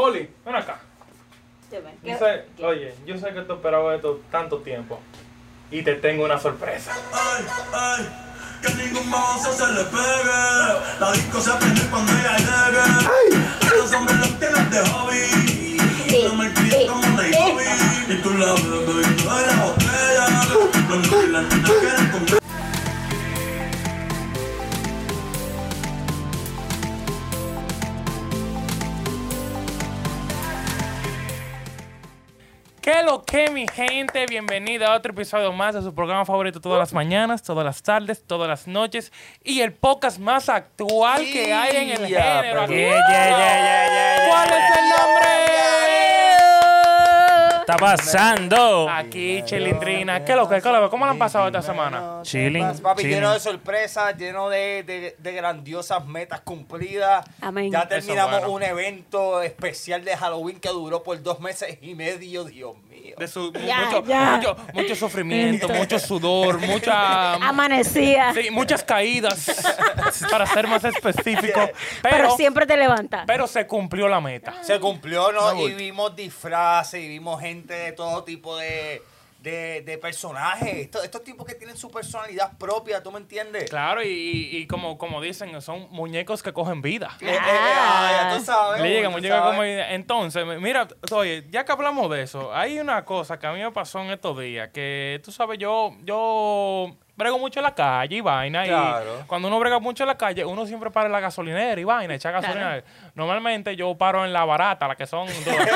Poli, ven acá. Dime, Yo ¿qué- sé- oye, yo sé que tú esperabas esto tanto tiempo. Y te tengo una sorpresa. Ay, ay, que ningún mozo se le pegue. La disco se prende cuando ella llegue. Los hombres los tienen de hobby. Y yo me crié como Nairobi. Y tú la ves bebiendo de la botella. Los novios y las nenas quieren comer. ¿Qué lo que, mi gente? Bienvenida a otro episodio más de su programa favorito todas las mañanas, todas las tardes, todas las noches y el podcast más actual que hay en el género. ¿Cuál es el nombre? Está pasando? Aquí, Chilindrina. ¿Qué lo que? ¿Qué lo que? ¿Cómo lo han pasado esta semana? Chilling. Papi, chilling. lleno de sorpresas, lleno de, de- de grandiosas metas cumplidas. Amén. Ya terminamos bueno. un evento especial de Halloween que duró por dos meses y medio, Dios mío. De su, Ya, mucho, ya. Mucho, mucho sufrimiento, mucho sudor, mucha... Amanecía. Sí, muchas caídas, para ser más específico. pero, Pero, siempre te levantas. pero se cumplió la meta. Se cumplió, ¿no? No, y vimos disfraces, y vimos gente de todo tipo de, de, de personajes. Estos, estos tipos que tienen su personalidad propia, ¿tú me entiendes? Claro, y, y- y como, como dicen, son muñecos que cogen vida. Eh, eh, ah, ya tú sabes. Le llega, tú muñeco sabes. como Entonces, mira, oye, ya que hablamos de eso, hay una cosa que a mí me pasó en estos días, que tú sabes, yo, yo brego mucho en la calle y vaina, Claro. y cuando uno brega mucho en la calle, uno siempre para en la gasolinera y vaina, echa gasolina. Normalmente yo paro en la barata, la que son... ¿sabes?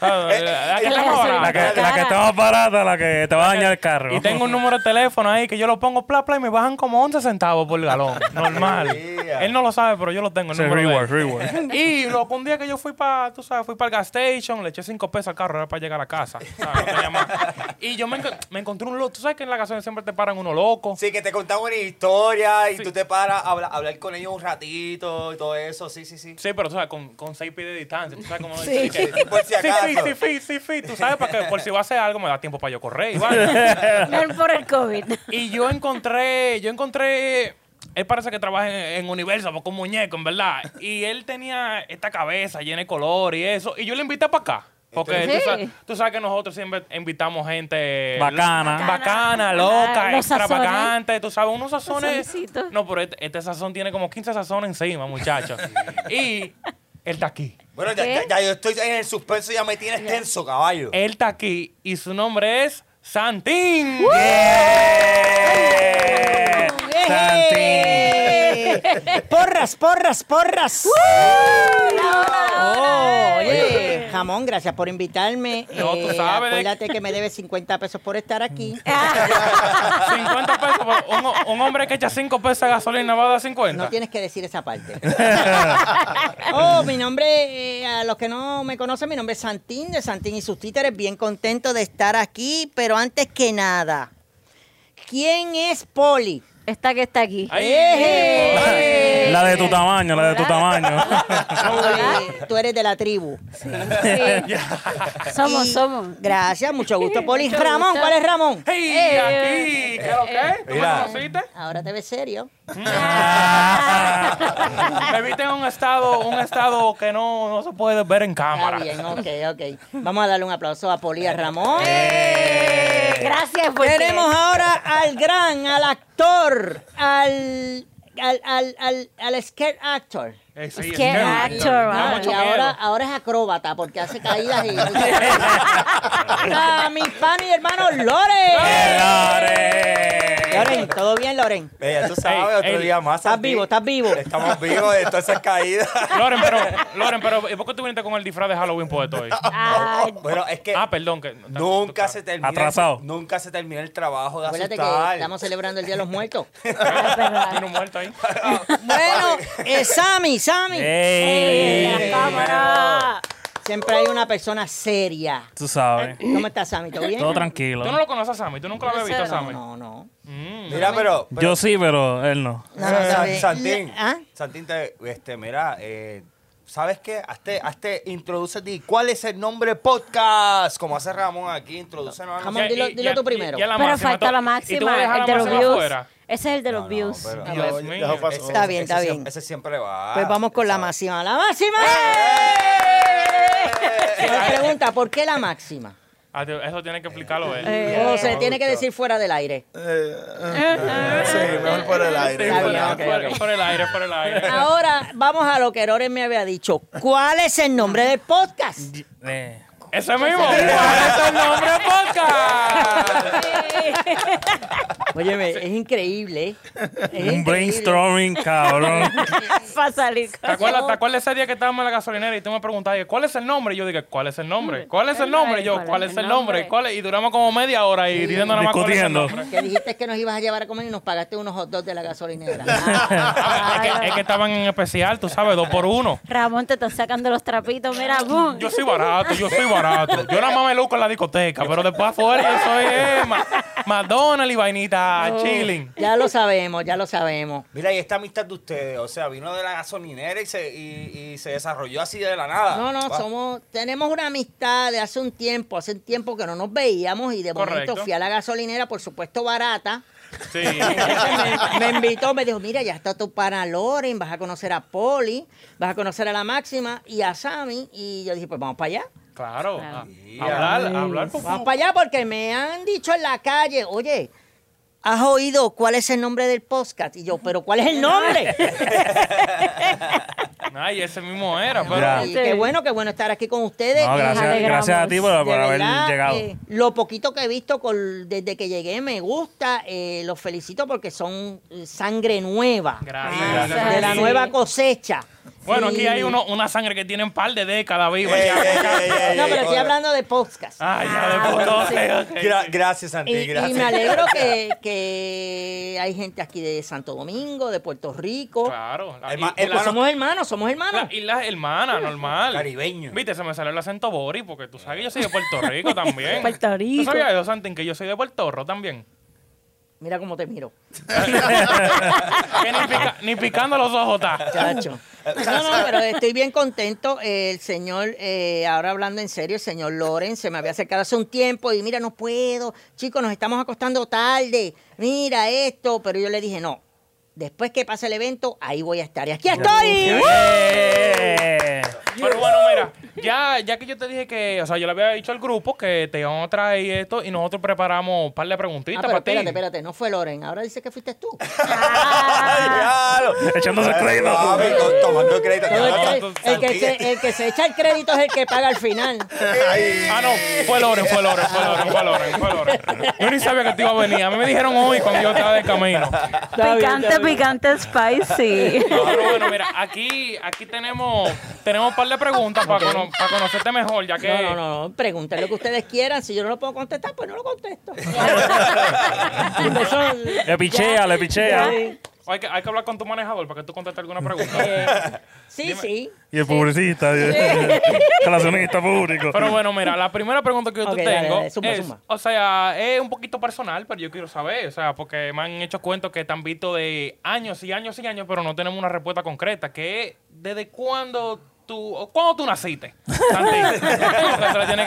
la que La está más gasolina. La barata. que, la que te va a barata, la que te va a dañar el carro. Y tengo un número de teléfono ahí que yo lo pongo pla pla y me bajan como 11 centavos por galón. Normal. Él no lo sabe, pero yo lo tengo. El Sí, número reward, reward. Y loco, un día que yo fui para, tú sabes, fui para el gas station, le eché 5 pesos al carro, era para llegar a la casa. ¿sabes? No tenía más. Y yo me, me encontré un loco. Tú sabes que en la gasolina siempre te paran uno loco. Sí, que te contaban una historia y Sí. tú te paras a habla- a hablar con ellos un ratito y todo eso. Sí, sí, sí. Sí, pero tú sabes, con, con 6 pies de distancia. Tú sabes cómo Sí. que- Por si Sí, acaso. sí, sí, sí, sí, sí. Tú sabes, porque por si va a hacer algo me da tiempo para yo correr. No por el COVID. Y yo encontré, yo encontré, él parece que trabaja en, en Universo, porque un muñeco, en verdad. Y él tenía esta cabeza llena de color y eso. Y yo le invité para acá. Porque Sí. tú, sabes, tú sabes que nosotros siempre invitamos gente Bacana. bacana, Ah, loca, los sazones. extravagante, tú sabes, unos sazones. No, pero este, este sazón tiene como 15 sazones encima, muchachos. y él está aquí. Bueno, ya, ¿Qué? ya- ya yo estoy en el suspenso, ya me tienes tenso, caballo. Él está aquí y su nombre es Santín. Santín. Porras, porras, porras. Oh, oye, jamón, gracias por invitarme. Eh, No, tú sabes de- Acuérdate que me debes 50 pesos por estar aquí. 50 pesos. Un, un hombre que echa 5 pesos de gasolina va a dar 50. No tienes que decir esa parte. oh, mi nombre, eh, a los que no me conocen, mi nombre es Santín, de Santín y sus títeres. Bien contento de estar aquí, pero antes que nada, ¿quién es Poli? Esta que está aquí. Ay, ¡Eh! La de tu tamaño, la de tu tamaño. Tú eres de la tribu. Sí. Somos, Y- somos. Gracias, mucho gusto, Poli. Mucho Ramón, gusto. ¿cuál es Ramón? ¡Hey! Eh, aquí. ¿Qué es lo que? ¿Tú me Mira. conociste? Ahora te ves serio. Me viste en un estado, un estado que no, no se puede ver en Está cámara. bien, ok, ok. Vamos a darle un aplauso a Poli y a Ramón. Gracias por Tenemos ahora al gran, al actor, al, al, al, al, al scare actor. Eh, sí, es que- actor, mucho Y ahora, ahora es acróbata porque hace caídas y... a mi pan y hermano Loren. Loren, ¿todo bien, Loren? Eh, ya tú sabes, otro ey, día más. ¿Estás vivo? ¿Estás vivo? Estamos vivos de todas esas caídas. Loren, pero, Loren, pero ¿y ¿por qué tú viniste con el disfraz de Halloween puesto hoy? Ay, bueno, es que Ah, perdón. Que, nunca se termina. Atrasado. Nunca se termina el trabajo de Acuérdate que estamos celebrando el Día de los Muertos. Tiene un muerto ahí. Bueno, eh, Sammy, Sammy. Ey. La cámara. Siempre hay una persona seria. Tú sabes. ¿Cómo estás, Sammy? ¿Todo bien? Todo tranquilo. ¿Tú no lo conoces a Sammy? ¿Tú nunca lo habías visto a Sammy? No, no. Mm. Mira, pero. pero Yo sí, pero él no. No, no, San- está bien. Santín. ¿Ah? Santín, te- este, mira, eh, ¿sabes qué? Hazte, hazte, introduce ti. ¿Cuál es el nombre podcast? Como hace Ramón aquí, introduce a Ramón, dilo- dilo tú primero. Pero máxima, falta la ¿Y tú máxima, vas a dejar el la de los máxima views. Ese es el de los No, no, views. pero- Dios mío. Está bien, ese está siempre- bien. Ese siempre va. Pues vamos con la máxima. ¡La máxima! Ahora, ¿por qué la máxima? Ah, Eso tiene que explicarlo él. Eh, O se tiene que decir fuera del aire. Eh, eh, sí, mejor por el aire. Sí, Está por, bien, la- ok, por- ok. por el aire, por el aire. Ahora, vamos a lo que Erores me había dicho. ¿Cuál es el nombre del podcast? Ese mismo. ¿Cuál es el nombre podcast? Óyeme, es increíble. ¿eh? Es un increíble. brainstorming, cabrón. Para salir. ¿Te acuerdas, ¿Te acuerdas ese día que estábamos en la gasolinera y tú me preguntabas, ¿cuál es el nombre? Y yo dije, ¿cuál es el nombre? ¿Cuál es el nombre? Y yo, ¿cuál es el nombre? ¿Cuál es? Y duramos como media hora ahí diciendo nada más cuál es el Discutiendo. nombre. Que dijiste que nos ibas a llevar a comer y nos pagaste unos hot dogs de la gasolinera. Ah, es, que, es que estaban en especial, tú sabes, dos por uno. Ramón te está sacando los trapitos, mira, boom. Yo soy barato, yo soy barato. Yo nada más me luco en la discoteca, pero después afuera yo soy eh, Ma- McDonald's y vainita, chilling. ya lo sabemos, ya lo sabemos. Mira, y esta amistad de ustedes, o sea, vino de la gasolinera y se, y, y se desarrolló así de la nada. No, no, Wow. somos, tenemos una amistad de hace un tiempo, hace un tiempo que no nos veíamos y de momento fui a la gasolinera, por supuesto barata. Sí. Me invitó, me dijo, mira, ya está tu pana Loren, vas a conocer a Poli, vas a conocer a la Máxima y a Sammy. Y yo dije, pues vamos para allá. Claro. a- Ya. hablar, hablar por Vamos para allá porque me han dicho en la calle, oye, ¿has oído cuál es el nombre del podcast? Y yo, ¿pero cuál es el nombre? Ay, ese mismo era, pero. Qué bueno, qué bueno estar aquí con ustedes. No, gracias, gracias a ti por, haber verdad, llegado. eh, lo poquito que he visto con- desde que llegué me gusta. eh, los felicito porque son sangre nueva. Gracias, Ah, gracias. De la nueva cosecha. Bueno, Sí. aquí hay uno, una sangre que tiene un par de décadas viva Ey, ya. ey, ey, ey, No, pero estoy hablando de podcast. Ah, ya, Ah, de ok. Gra- gracias, Santi, Y, y gracias. me alegro que, que hay gente aquí de Santo Domingo, de Puerto Rico. Claro. La, Herma- y- somos hermanos, somos hermanos. la- islas hermanas, normal. Caribeño. Viste, se me salió el acento Bori, porque tú sabes que yo soy de Puerto Rico también. Puerto ¿Tú Rico. sabías eso, Santín, que yo soy de Puerto Rico también? Mira cómo te miro. que ni, pica- ni picando los ojos está. Chacho. No, no, pero estoy bien contento. El señor, eh, ahora hablando en serio, el señor Loren se me había acercado hace un tiempo y mira, no puedo, chicos, nos estamos acostando tarde, mira esto, pero yo le dije, no, después que pase el evento, ahí voy a estar. Y aquí estoy. Eh, Pero bueno, mira, ya, ya que yo te dije que, o sea, yo le había dicho al grupo que te íbamos a traer esto y nosotros preparamos un par de Ah, preguntitas pero para ti. espérate, espérate, no fue Loren, ahora dice que fuiste tú. Claro. Echándose crédito. Tomando crédito. No, el, que, el que se, el que se echa el crédito es el que paga al final. Ay. Ah, no, fue Loren, fue Loren, fue Loren, fue Loren, fue Loren. Yo ni sabía que te iba a venir. A mí me dijeron hoy cuando yo estaba de camino. Picante, picante, spicy. No, pero bueno, mira, aquí, aquí tenemos, tenemos un par de preguntas para, cono- para conocerte mejor, ya que... No, no, no, no, pregunten lo que ustedes quieran. Si yo no lo puedo contestar, pues no lo contesto. Le pichea, le pichea. Sí, Hay que, hay que hablar con tu manejador para que tú contestes alguna pregunta. sí, sí. Y el publicista, el relacionista público. Pero bueno, mira, la primera pregunta que yo te dale, tengo dale, es, o sea, es un poquito personal, pero yo quiero saber, o sea, porque me han hecho cuentos que te han visto de años y años y años, pero no tenemos una respuesta concreta, que es, ¿desde cuándo tú, cuándo tú naciste? Santi?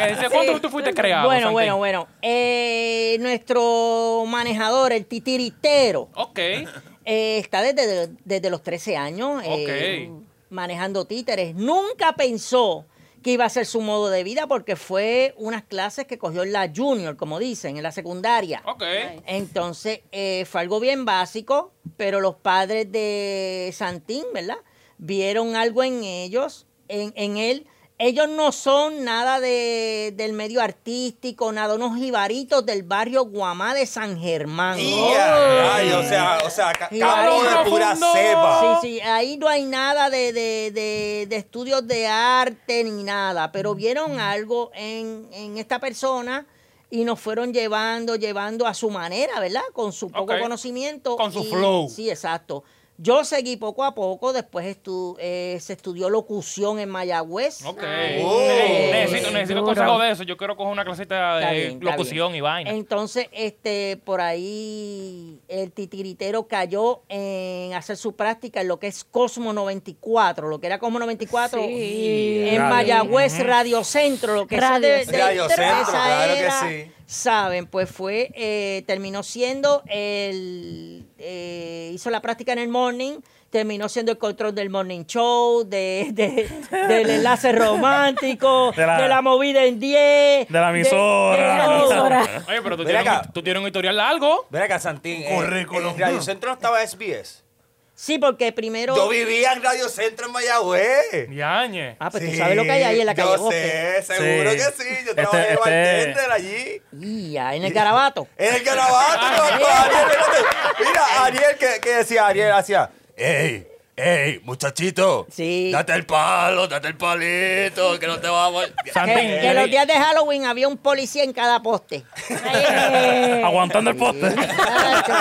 Que decir, ¿cuándo tú fuiste creado, Bueno, Santi? bueno, bueno. Eh, nuestro manejador, el titiritero, Ok, eh, está desde, desde los 13 años eh, Ok. manejando títeres. Nunca pensó que iba a ser su modo de vida porque fue unas clases que cogió en la junior, como dicen, en la secundaria. ok. Entonces, eh, fue algo bien básico, pero los padres de Santín, ¿verdad? Vieron algo en ellos, en, en él. Ellos no son nada de, del medio artístico, nada, unos jibaritos del barrio Guamá de San Germán. Ay, o sea, o sea, ca- Y campo ahí- de pura cepa. Sí, sí, ahí no hay nada de, de- de- de estudios de arte ni nada, pero vieron algo en, en esta persona y nos fueron llevando, llevando a su manera, ¿verdad? Con su poco conocimiento. Con su y- flow. Sí, exacto. Yo seguí poco a poco, después estu- eh, se estudió locución en Mayagüez. Ok. Oh. Ey, necesito necesito consejo de eso. Yo quiero coger una clasita de bien, locución y vaina. Entonces, este, por ahí el titiritero cayó en hacer su práctica en lo que es Cosmo 94, lo que era Cosmo 94 Sí. en Radio. Mayagüez Radio Centro, lo que Radio de, de- Radio Centro, esa claro que sí. Saben, pues fue, eh, terminó siendo el, eh, hizo la práctica en el morning, terminó siendo el control del morning show, de, de- del enlace romántico, de De la, movida en 10. de la emisora. de todo. Emisora. Oye, pero tú tienes, acá. un, tú tienes un historial largo. Ven acá, Santín. eh, Currículum. En Radio Centro no estaba SBS. Sí, porque primero... Yo vivía en Radio Centro en Mayagüez. Yañe. Ah, pues tú sabes lo que hay ahí en la calle Yo Bosque. sé, seguro Sí. que sí. Yo Este- trabajé de este- bartender allí. Y ya, en el garabato. En el garabato, loco, Ariel. Mira, Ariel, que, que decía Ariel, hacía, ¡Ey! ¡Ey, muchachito! Sí. Date el palo, date el palito, que no te vamos a... Que, que los días de Halloween había un policía en cada poste. Eh, Aguantando el poste. Chacho.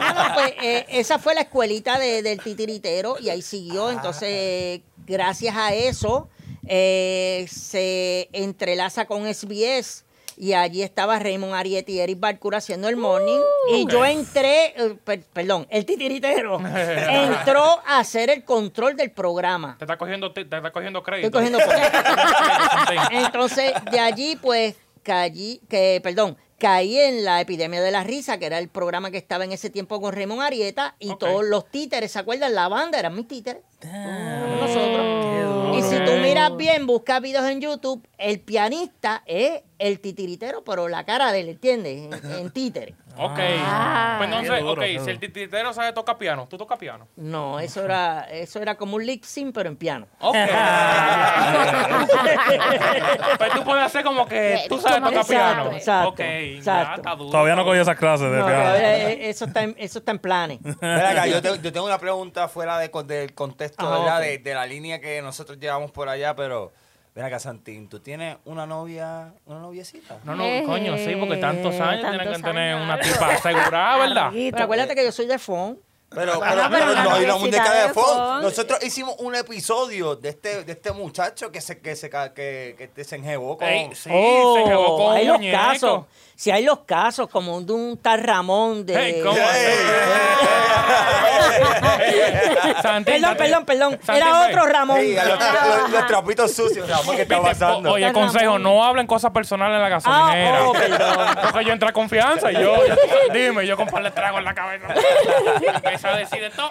No, no, pues, eh, esa fue la escuelita de- del titiritero y ahí siguió. Entonces, gracias a eso, eh, se entrelaza con SBS. Y allí estaba Raymond Arietti y Eric Barcura haciendo el morning. y yo entré, eh, per- perdón, el titiritero entró a hacer el control del programa. Te está cogiendo, te, te está cogiendo crédito. Estoy cogiendo Santín. Entonces, de allí, pues, caí, que, perdón, caí en la epidemia de la risa, que era el programa que estaba en ese tiempo con Raymond Arieta, y todos los títeres, ¿se acuerdan? La banda eran mis títeres. Nosotros. Y si tú miras bien, buscas videos en YouTube, el pianista es el titiritero, pero la cara de él, ¿entiendes? En, en títere. Ok. Ah. pues entonces, duro, ok, si el tititero sabe tocar piano, ¿tú tocas piano? No, eso era, eso era como un lip sync, pero en piano. Ok. pues tú puedes hacer como que tú sabes tocar piano. exacto, ok, ya exacto. está duro. Todavía no cogí esas clases de No, piano. todavía, eh, eso, está en, eso está en planes. Ven acá, yo, te- yo tengo una pregunta fuera de, del contexto, Ah. De, de la línea que nosotros llevamos por allá, pero... Ven acá, Santín, ¿tú tienes una novia, una noviecita? No, no, Eh, coño, sí, porque tantos años tienen que tener años. una tipa asegurada, ¿verdad? Pero acuérdate que yo soy de FON. Pero, pero, pero pero la no hay una noviecita muñeca de Fon. Nosotros hicimos un episodio de este, de este muchacho que se, que se, que, que se enjebó con... Ey, sí, Oh, se quedó con hay un los muñeco. casos. Si hay los casos, como de un tal Ramón de. Hey, ¿cómo Perdón, perdón, perdón. Santín, Era otro Ramón. A los, los- los trapitos sucios, Ramón, ¿qué está pasando? o- Oye, consejo, no hablen cosas personales en la gasolinera. Ah, oh, perdón. Porque yo entré a confianza y yo, yo- dime, yo con par de trago en la cabeza. Empieza a decir de todo.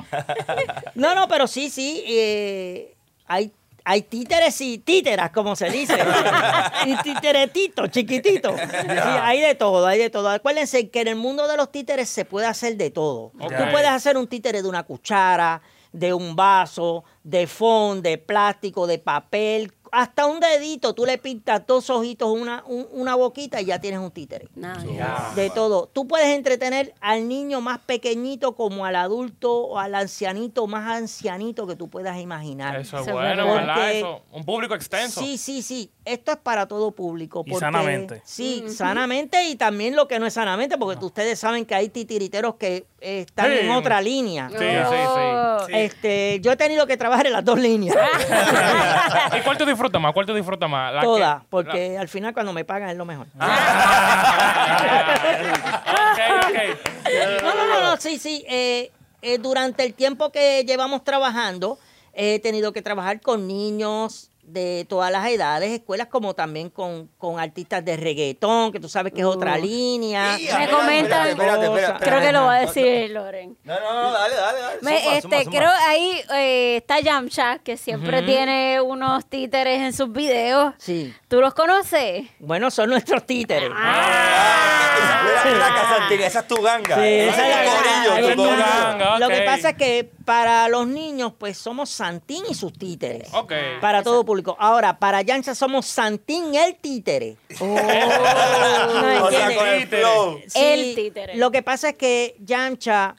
No, no, pero sí, sí. eh, hay, hay títeres y títeras, como se dice. y títeretitos, chiquititos. Sí, hay de todo, hay de todo. Acuérdense que en el mundo de los títeres se puede hacer de todo. Ok. Tú puedes hacer un títere de una cuchara, de un vaso, de fond, de plástico, de papel. Hasta un dedito, tú le pintas dos ojitos, una, un- una boquita y ya tienes un títere. Nice. De todo. Tú puedes entretener al niño más pequeñito como al adulto o al ancianito más ancianito que tú puedas imaginar. Eso es bueno, verdad. ¿verdad? Porque- Eso, un público extenso. Sí, sí, sí. Esto es para todo público. Y porque- sanamente. Sí, sanamente y también lo que no es sanamente, porque ustedes saben que hay titiriteros que eh, están Sí. en otra línea. Sí, sí, sí. Oh. Este, yo he tenido que trabajar en las dos líneas. ¿Y cuál tú disfrutas más? ¿Cuál tú disfrutas más? La Todas, que- porque al final cuando me pagan es lo mejor. ok. No, no, no, no, sí, sí. eh, eh, durante el tiempo que llevamos trabajando, he tenido que trabajar con niños de todas las edades, escuelas como también con, con artistas de reggaetón, que tú sabes que es otra Uh. línea. Me comentan- espérate, espérate, espérate, Creo que lo va a decir Loren. No, no, no, dale, dale, dale. Me- este, creo ahí eh, está Yamcha, que siempre tiene unos títeres en sus videos. Sí. ¿Tú los conoces? Bueno, son nuestros títeres. Ah, mira, mira acá, Santín, esa es tu ganga. Sí, esa es la ganga. Esa. Lo que pasa es que para los niños, pues somos Santín y sus títeres. Ok. Para todo público. Ahora, para Yancha somos Santín el títere. No, O sea, el Títere. flow. El títere. Lo que pasa es que Yancha,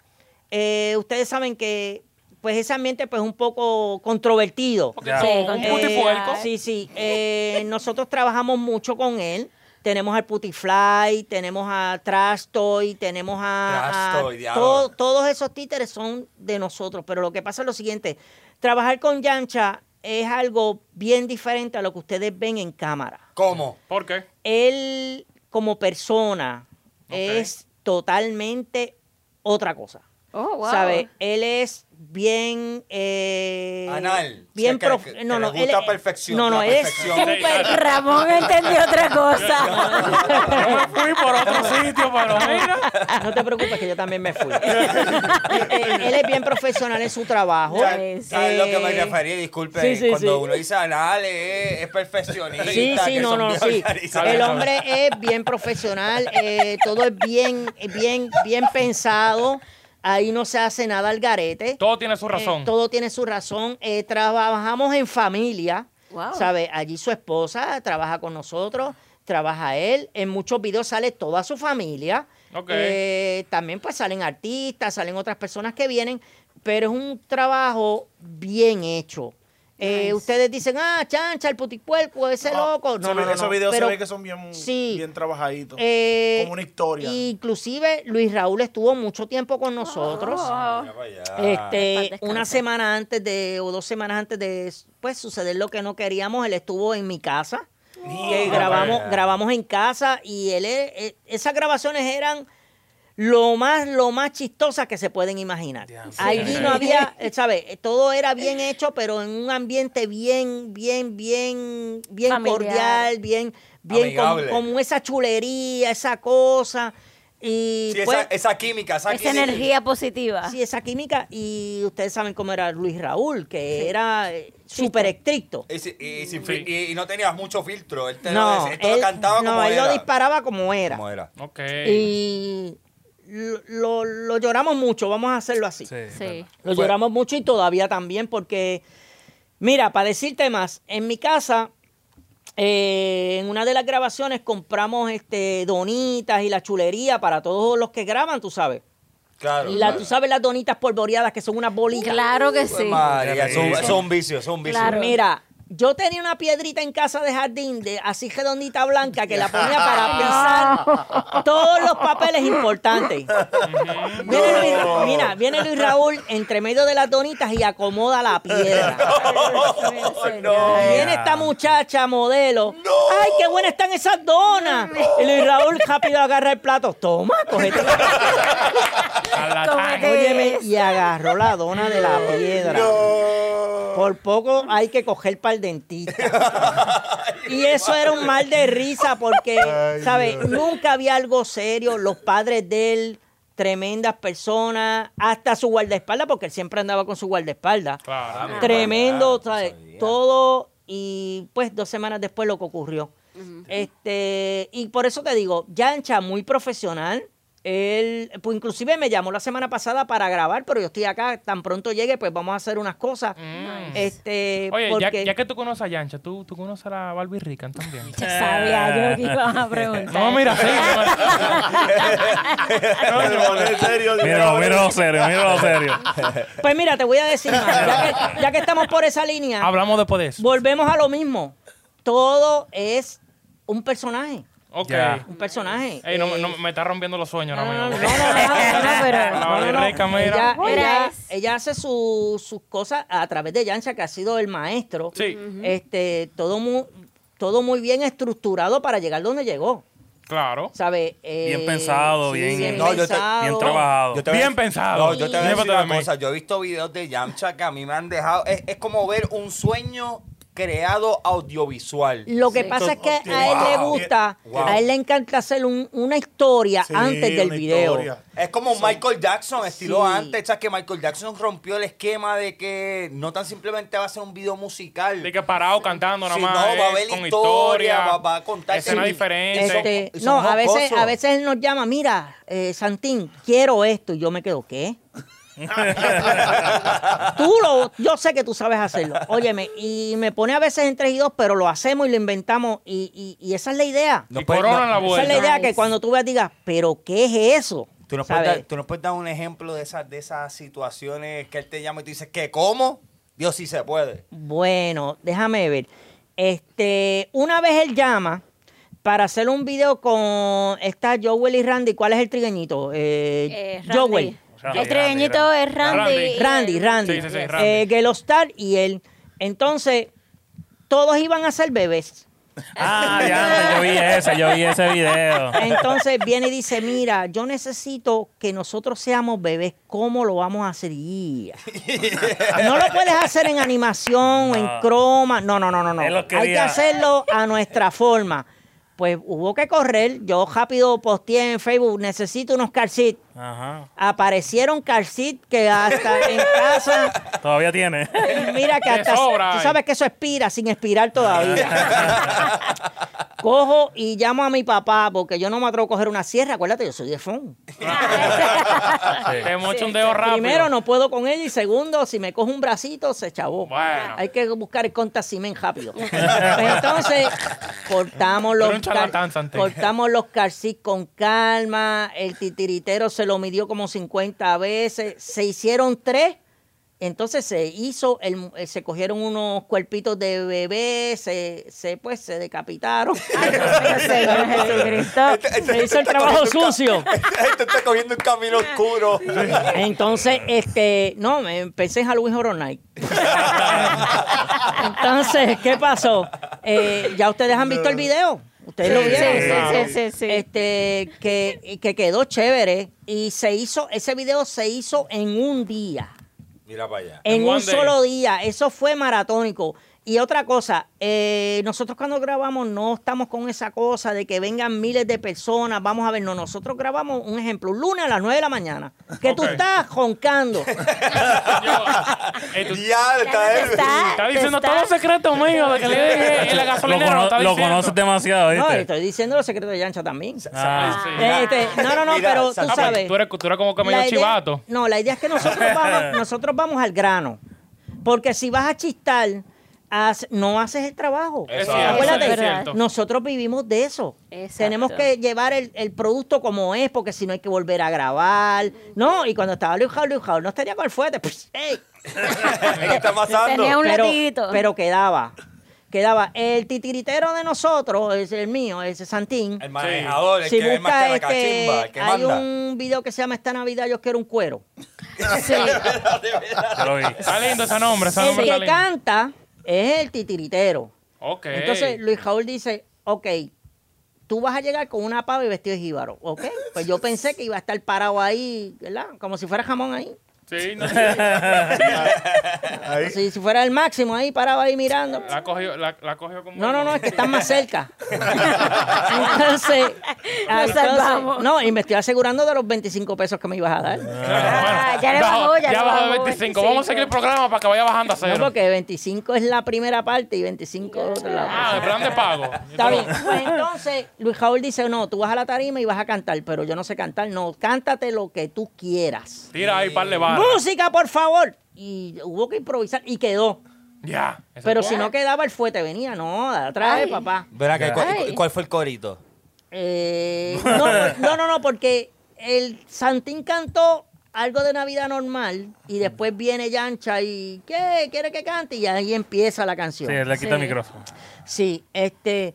eh, ustedes saben que pues ese ambiente pues un poco controvertido. Son Sí. Eh, Sí, sí. Eh, nosotros trabajamos mucho con él. Tenemos al Putifly, tenemos a Trash Toy, tenemos a... Trash a- todo- todos esos títeres son de nosotros. Pero lo que pasa es lo siguiente. Trabajar con Yancha es algo bien diferente a lo que ustedes ven en cámara. ¿Cómo? ¿Por qué? Él como persona es totalmente otra cosa. Oh, wow. ¿Sabe? Él es bien eh, Anal. bien O sea, que- prof- que- que no le no gusta él- perfección, no no él es súper Ramón entendió otra cosa. Yo me fui por otro sitio, pero mira. no te preocupes que yo también me fui Eh, él es bien profesional en su trabajo Ya, ¿Sabes lo que me Eh, refería? Disculpe, sí, sí, cuando sí. uno dice anal es, es perfeccionista. Sí, sí, no, no, sí. El hombre es bien profesional, eh, todo es bien, bien, bien pensado. Ahí no se hace nada al garete. Todo tiene su Eh, razón. todo tiene su razón. Eh, trabajamos en familia. Wow. ¿Sabe? Allí su esposa trabaja con nosotros, trabaja él. En muchos videos sale toda su familia. Ok. Eh, también pues salen artistas, salen otras personas que vienen, pero es un trabajo bien hecho. Eh, Nice. Ustedes dicen, ah, chancha, el putipuerco, ese loco. No, esos, no, no, esos no. videos Pero, se ve que son bien, sí. bien trabajaditos. eh, como una historia. Inclusive Luis Raúl estuvo mucho tiempo con nosotros. Oh. Este, una semana antes de, o dos semanas antes de pues suceder lo que no queríamos, él estuvo en mi casa. Mira grabamos, grabamos en casa y él es- eh, esas grabaciones eran lo más, lo más chistosas que se pueden imaginar. Allí no había, eh, ¿sabes? Todo era bien hecho, pero en un ambiente bien, bien, bien, bien Familiar. cordial, bien, bien con, con esa chulería, esa cosa. Y Sí, pues, esa, esa química, esa, Esa química. energía positiva. Sí, esa química. Y ustedes saben cómo era Luis Raúl, que era eh, súper estricto. Y, y sin Sí. fil- y- y no tenías mucho filtro. Él te No, lo, él lo cantaba no, como él era. lo disparaba como era. Como era. Ok. Y lo, lo- lo lloramos mucho, vamos a hacerlo así. Sí. Lo lloramos mucho y todavía también porque, mira, para decirte más, en mi casa, eh, en una de las grabaciones compramos este donitas y la chulería para todos los que graban, tú sabes. Claro. Y la, claro. tú sabes las donitas polvoreadas que son unas bolitas. Claro que Pues, sí. María, son, son vicios, son vicios. Claro. Mira, yo tenía una piedrita en casa de jardín, de así redondita blanca, que la ponía para pisar todos los papeles importantes. Viene Luis- mira, viene Luis Raúl entre medio de las donitas y acomoda la piedra. Viene esta muchacha modelo. ¡Ay, qué buenas están esas donas! Y Luis Raúl rápido agarra el plato. Toma, cógete. Óyeme, y agarró la dona de la piedra. Por poco hay que coger para dentista. y eso era un mal de risa porque, ¿sabes? Nunca había algo serio. Los padres de él, tremendas personas, hasta su guardaespaldas, porque él siempre andaba con su guardaespaldas. Claro. Tremendo, Ah, ¿sabes? sabía. Todo y pues dos semanas después lo que ocurrió. Este, y por eso te digo, Yancha muy profesional. Él, pues inclusive me llamó la semana pasada para grabar, pero yo estoy acá, tan pronto llegue, pues vamos a hacer unas cosas. Este, Mm. Oye, ya, porque ya que tú conoces a Yancha, ¿tú, tú conoces a la Barbie Rican también. Ya sabía yo que ibas a preguntar. No, mira, sí. Pone en serio, Míralo, míralo serio, míralo serio. pues mira, te voy a decir más, ya que, ya que estamos por esa línea, Hablamos después de eso. volvemos a lo mismo. Todo es un personaje, Ok. Ya. un personaje. Ey, no, Eh, no, me está rompiendo los sueños No, ahora no, no, mismo. no, no, no, no, pero- La no, no, Barbie no. Rican, mira. Ella, ella- ella hace su- sus cosas a través de Yancha, que ha sido el maestro. Sí, Este, todo muy, todo muy bien estructurado para llegar donde llegó. claro. ¿Sabe? Eh, Bien pensado, bien- bien No, yo te- pensado. bien trabajado. Yo te Bien pensado. No, yo te voy a decir una cosa. Yo he visto videos de Yamcha que a mí me han dejado. Es, es como ver un sueño creado audiovisual. Lo que Sí. pasa es que a él le gusta, Wow. a él le encanta hacer un- una historia Sí, antes del video. historia. Es como Michael Jackson, estilo Sí. antes, ¿sabes? Que Michael Jackson rompió el esquema de que no tan simplemente va a ser un video musical. De que parado cantando nada Sí, más. no, va a eh, haber con historia, va- va a contar Escena sí. diferente. Este, Son- son no, a veces, a veces él nos llama, mira, eh, Santín, quiero esto. Y yo me quedo, ¿qué? tú lo, yo sé que tú sabes hacerlo. Óyeme, y me pone a veces en tres y dos, pero lo hacemos y lo inventamos. Y, y- y esa es la idea. No y puede- corona no- la esa vuelta. es la idea que cuando tú veas digas, pero ¿qué es eso? ¿Tú nos, puedes dar, tú nos puedes dar un ejemplo de esas, de esas situaciones que él te llama y tú dices, ¿qué? ¿Cómo? Dios sí se puede. Bueno, déjame ver. Este, una vez él llama para hacer un video con esta Joel y Randy. ¿Cuál es el trigueñito? Eh, Eh, Randy. Joel. Randy, El trigueñito Randy, es Randy. Randy. Randy. Sí, sí, sí, Randy. Eh, Gelostar y él. Entonces, todos iban a ser bebés. Ah, ya, yo vi ese, yo vi ese video. Entonces viene y dice, mira, yo necesito que nosotros seamos bebés, ¿cómo lo vamos a hacer? Y- No lo puedes hacer en animación, en croma, no, no, no, no, no. Hay que hacerlo a nuestra forma. Pues hubo que correr, yo rápido posteé en Facebook, necesito unos seat. Ajá. Aparecieron seat que hasta en casa, Todavía tiene. mira que hasta, sobra tú sabes que eso expira sin expirar todavía. Cojo y llamo a mi papá porque yo no me atrevo a coger una sierra, acuérdate, yo soy de phone. Te mocho un dedo rápido. Primero, no puedo con él y segundo, si me cojo un bracito, se chavó. Bueno. Hay que buscar el contacimen rápido. Pues entonces, cortamos los, cortamos los calcís con calma, el titiritero se lo midió como 50 veces, se hicieron tres. Entonces se hizo, el, eh, se cogieron unos cuerpitos de bebé, se, se pues se decapitaron. Señor Jesucristo. Se hizo el trabajo sucio. Este está cogiendo un camino oscuro. Entonces, este, no, me pensé en Halloween Horror Night. Entonces, ¿qué pasó? Eh, ya ustedes han visto el video. Ustedes lo vieron. sí, sí, sí, sí. Este, que, que quedó chévere. Y se hizo, ese video se hizo en un día. Mira para allá. En En un solo día. Eso fue maratónico. Y otra cosa, eh, nosotros cuando grabamos no estamos con esa cosa de que vengan miles de personas, vamos a ver, no, nosotros grabamos un ejemplo, un lunes a las 9 de la mañana, que tú estás roncando. Yo- Eh, tú- Ya, está él. Está- Está diciendo está- todos los secretos míos de que le dije en la Lo, cono- está lo diciendo. conoces demasiado, No, ¿viste? estoy diciendo los secretos de Yancha también. Ah. Sí. Este, no, no, no, Mira, pero tú Sal- Ah, pues, sabes. tú, eres, tú eres como que medio chivato. No, la idea es que nosotros vamos, nosotros vamos al grano. Porque si vas a chistar, haz- no haces el trabajo. Acuérdate, nosotros vivimos de eso. Exacto. Tenemos que llevar el, el producto como es, porque si no hay que volver a grabar. No, y cuando estaba Luis Jaul, Luis Jaul no estaría con el fuerte. Pues, ey, ¿Qué está pasando? Tenía un pero, pero quedaba. Quedaba. El titiritero de nosotros, es el mío, ese Santín. El manejador, el Si que es más busca que la este, cachimba, el que hay manda. un video que se llama Esta Navidad yo quiero un cuero. Sí. Está lindo ese nombre, ese El nombre está que lindo. canta es el titiritero. Entonces Luis Raúl dice, ok, tú vas a llegar con una pava y vestido de jíbaro. Ok, pues yo pensé que iba a estar parado ahí, ¿verdad? Como si fuera jamón ahí. Sí, no, Si, si fuera el máximo ahí, parado ahí mirando. la cogió, la, la cogió como... No, no, no, es que están más cerca. Entonces, entonces, no, y me estoy asegurando de los 25 pesos que me ibas a dar. Ah, ya le bajó, ya le bajó de bajó 25. Vamos a seguir el programa para que vaya bajando a No, cero. porque 25 es la primera parte y 25 es otra. Ah, el plan de pago. Está bien. Pues entonces, Luis Raúl dice, no, tú vas a la tarima y vas a cantar, pero yo no sé cantar. No, cántate lo que tú quieras. Tira ahí par de barras. Música, por favor. Y hubo que improvisar y quedó. Ya. Pero si no quedaba el fuete, venía, no, atrás, papá. Verá que, ¿cuál, fue el corito? Eh, no, no, no, no, porque el Santín cantó algo de Navidad normal y después viene Yancha y ¿qué? ¿Quiere que cante? Y ahí empieza la canción. Sí, le quita el micrófono. Sí, este.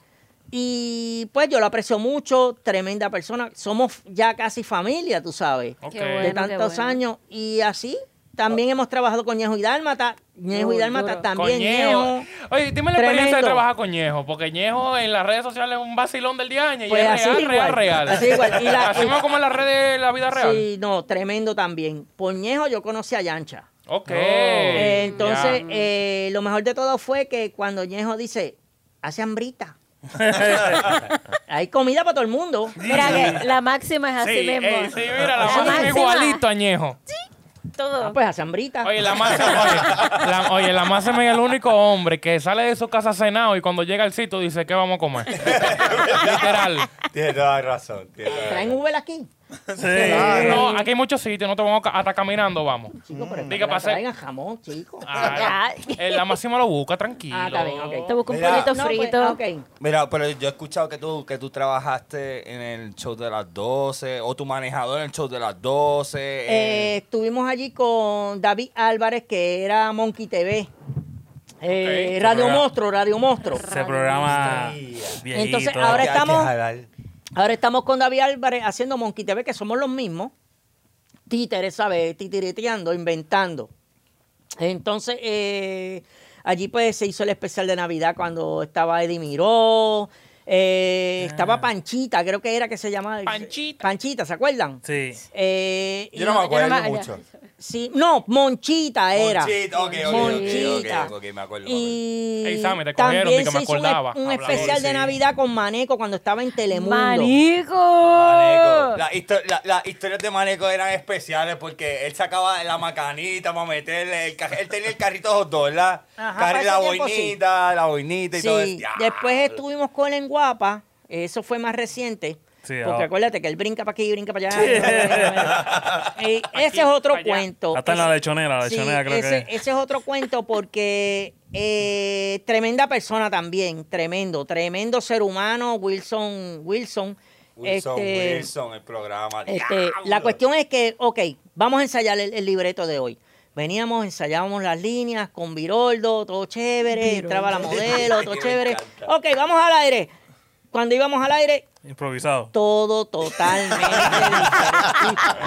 Y pues yo lo aprecio mucho, tremenda persona. Somos ya casi familia, tú sabes, Ok. Qué bueno, de tantos bueno. años. Y así, también hemos trabajado con Ñejo y Dálmata. Ñejo y Dálmata también, Con Ñejo. Ñejo. Oye, dime la experiencia de Tremendo. trabajar con Ñejo, porque Ñejo en las redes sociales es un vacilón del y Pues es así real, igual, real, real. así igual. Y la- Así mismo como en las redes de la vida real. Sí, no, tremendo también. Por Ñejo yo conocí a Yancha. Ok. Eh, entonces, eh, lo mejor de todo fue que cuando Ñejo dice, hace hambrita. Hay comida para todo el mundo. Mira que la máxima es así Sí, mismo. ey, sí, mira, la La máxima máxima. igualito a Ñejo. Todo. Ah, pues hace hambrita. Oye, la máxima, oye, la, oye, la máxima es el único hombre que sale de su casa cenado y cuando llega al sitio dice, ¿qué vamos a comer? Literal. Tienes toda razón. tienes toda ¿Traen razón. Uber aquí? Sí. No, aquí hay muchos sitios, no te vamos a- hasta caminando, vamos. Chico, pero Diga, pase. traigan jamón, chico. Ah, la máxima lo busca, tranquilo. Ah, está bien, ok. Te busco un Mira. poquito No, pues, frito. ah, ok. Mira, pero yo he escuchado que tú, que tú trabajaste en el show de las 12, o tu manejador en el show de las 12. Eh, eh, estuvimos allí con David Álvarez, que era Monkey TV. Eh, Ok. Radio Programa. Monstruo, Radio Monstruo. Ese programa viejito. Entonces, ahora hay que- hay que estamos- jalar. Ahora estamos con David Álvarez haciendo Monkey TV, que somos los mismos. Títeres, ¿sabes? Titireteando, inventando. Entonces, eh, Allí pues se hizo el especial de Navidad cuando estaba Eddie Miró, eh, estaba Panchita, creo que era que se llamaba. Panchita. Panchita, ¿se acuerdan? Sí. Eh, Yo no me acuerdo me- mucho. Sí, no, Monchita era. Monchita, ok, ok, ok, Monchita. ok, ok, me acuerdo, Y Ey, Sammy, te cogieron, también di que me un, acordaba. un Hablador, especial de sí. Navidad con Maneco cuando estaba en Telemundo. ¡Manico! Maneco. La histo- la- Las historias de Maneco eran especiales porque él sacaba la macanita para meterle. El, él tenía el carrito de ¿verdad? Ajá, Carri- la ese tiempo, sí. boinita, la boinita y todo eso. Después estuvimos con en Guapa, eso fue más reciente. Sí, porque acuérdate que él brinca para aquí y brinca para allá. Y ese es otro cuento. Hasta en la lechonera, la sí, lechonera creo ese, que. ese es otro cuento porque eh, tremenda persona también, tremendo, tremendo ser humano, Wilson, Wilson. Wilson, este, Wilson, el programa. este, la cuestión es que, ok, vamos a ensayar el, el libreto de hoy. Veníamos, ensayábamos las líneas con Viroldo, todo chévere, entraba la modelo, todo chévere. Ok, vamos al aire. Cuando íbamos al aire, Improvisado. todo totalmente.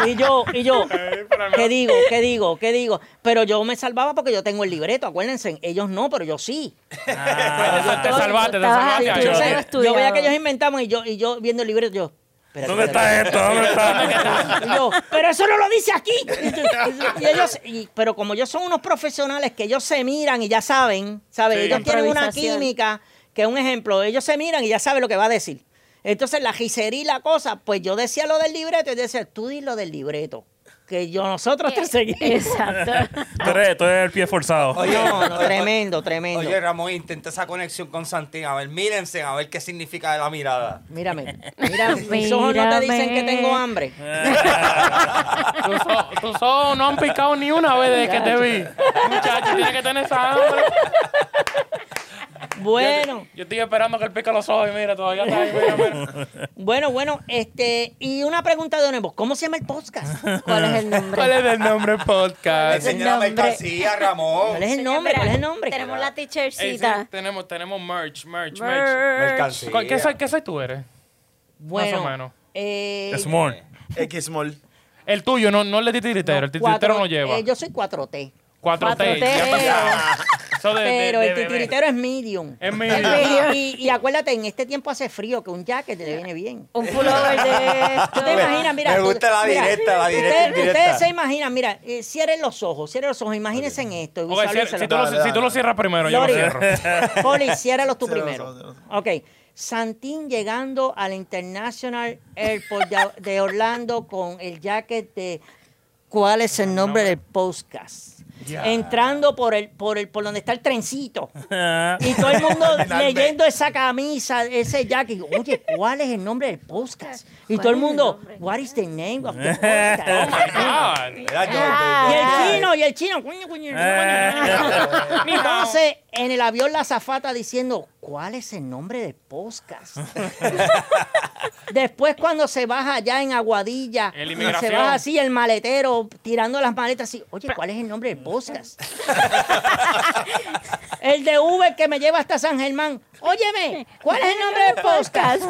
Y, y yo, y yo, ¿qué digo? ¿Qué digo? ¿Qué digo? Pero yo me salvaba porque yo tengo el libreto, acuérdense. Ellos no, pero yo sí. Ah, Te salvaste, te salvaste. yo veía que ellos inventamos y yo, y yo viendo el libreto, yo. espérate, ¿Dónde espérate. está esto? ¿Dónde está? Y yo, pero eso no lo dice aquí. Y ellos, y- pero como ellos son unos profesionales que ellos se miran y ya saben, ¿sabes? Sí. Ellos tienen una química que es un ejemplo. Ellos se miran y ya saben lo que va a decir. Entonces, la gisería y la cosa, pues yo decía lo del libreto y decía, tú di lo del libreto. Que yo, nosotros te seguimos. Exacto. Tú eres, tú eres el pie forzado. Oye, No, no, oye, tremendo, tremendo. Oye, Ramón, intenta esa conexión con Santín. A ver, mírense, a ver qué significa la mirada. Mírame, mírame. Mis ojos no te dicen que tengo hambre. Tus ojos- tus ojos no han picado ni una vez desde que te vi. Muchacho, tienes que tener esa hambre. Bueno. Yo estoy esperando que él pique los ojos y mira, todavía está ahí. Mira, mira. Bueno, bueno, este, y una pregunta de nuevo, ¿cómo se llama el podcast? ¿Cuál es el nombre? ¿Cuál es el nombre del podcast? Nombre. mercancía, Ramón. ¿Cuál es el nombre? ¿Cuál es el nombre? Tenemos la Ey, sí, teachercita. tenemos, tenemos merch, merch, merch. Merch. Mercancía. ¿Cuál- ¿Qué soy, ¿Qué soy tú eres? Bueno, Más o menos. eh, Small. X Small. El tuyo, no, no el de titiritero. El titiritero no lleva. eh, yo soy 4T. 4T. 4T. ya está. Eso de- de- Pero de el titiritero es medium. Es Y, medio. y- y acuérdate, en este tiempo hace frío, que un jacket le viene bien. Un pullover de ¿Tú te esto. imaginas? Mira, Me tú- gusta la mira, directa, la directa, ustedes, indirecta. ustedes se imaginan, mira, eh, cierren los ojos, cierren los ojos, imagínense en esto. y Ok, si, visualícenlo. si tú lo, Dale, si tú lo dale. cierras primero, yo lo Lori. cierro. Poli, ciérralos tú primero. ojos, cierra los Ok. Santín llegando al International Airport de, de Orlando con el jacket de ¿Cuál es el nombre del podcast? Entrando por el, por el, por donde está el trencito. Y todo el mundo leyendo esa camisa, ese jacket. Oye, ¿cuál es el nombre del podcast? Y ¿Cuál todo el es el mundo, nombre? what is the name of the Oh podcast? my God. Y el chino, y el chino. coño. Entonces, en el avión la zafata diciendo, ¿cuál es el nombre del podcast? Después cuando se baja allá en Aguadilla, El se baja así el maletero tirando las maletas así, oye, ¿cuál es el nombre del podcast? el de Uber que me lleva hasta San Germán, óyeme, ¿cuál es el nombre del podcast?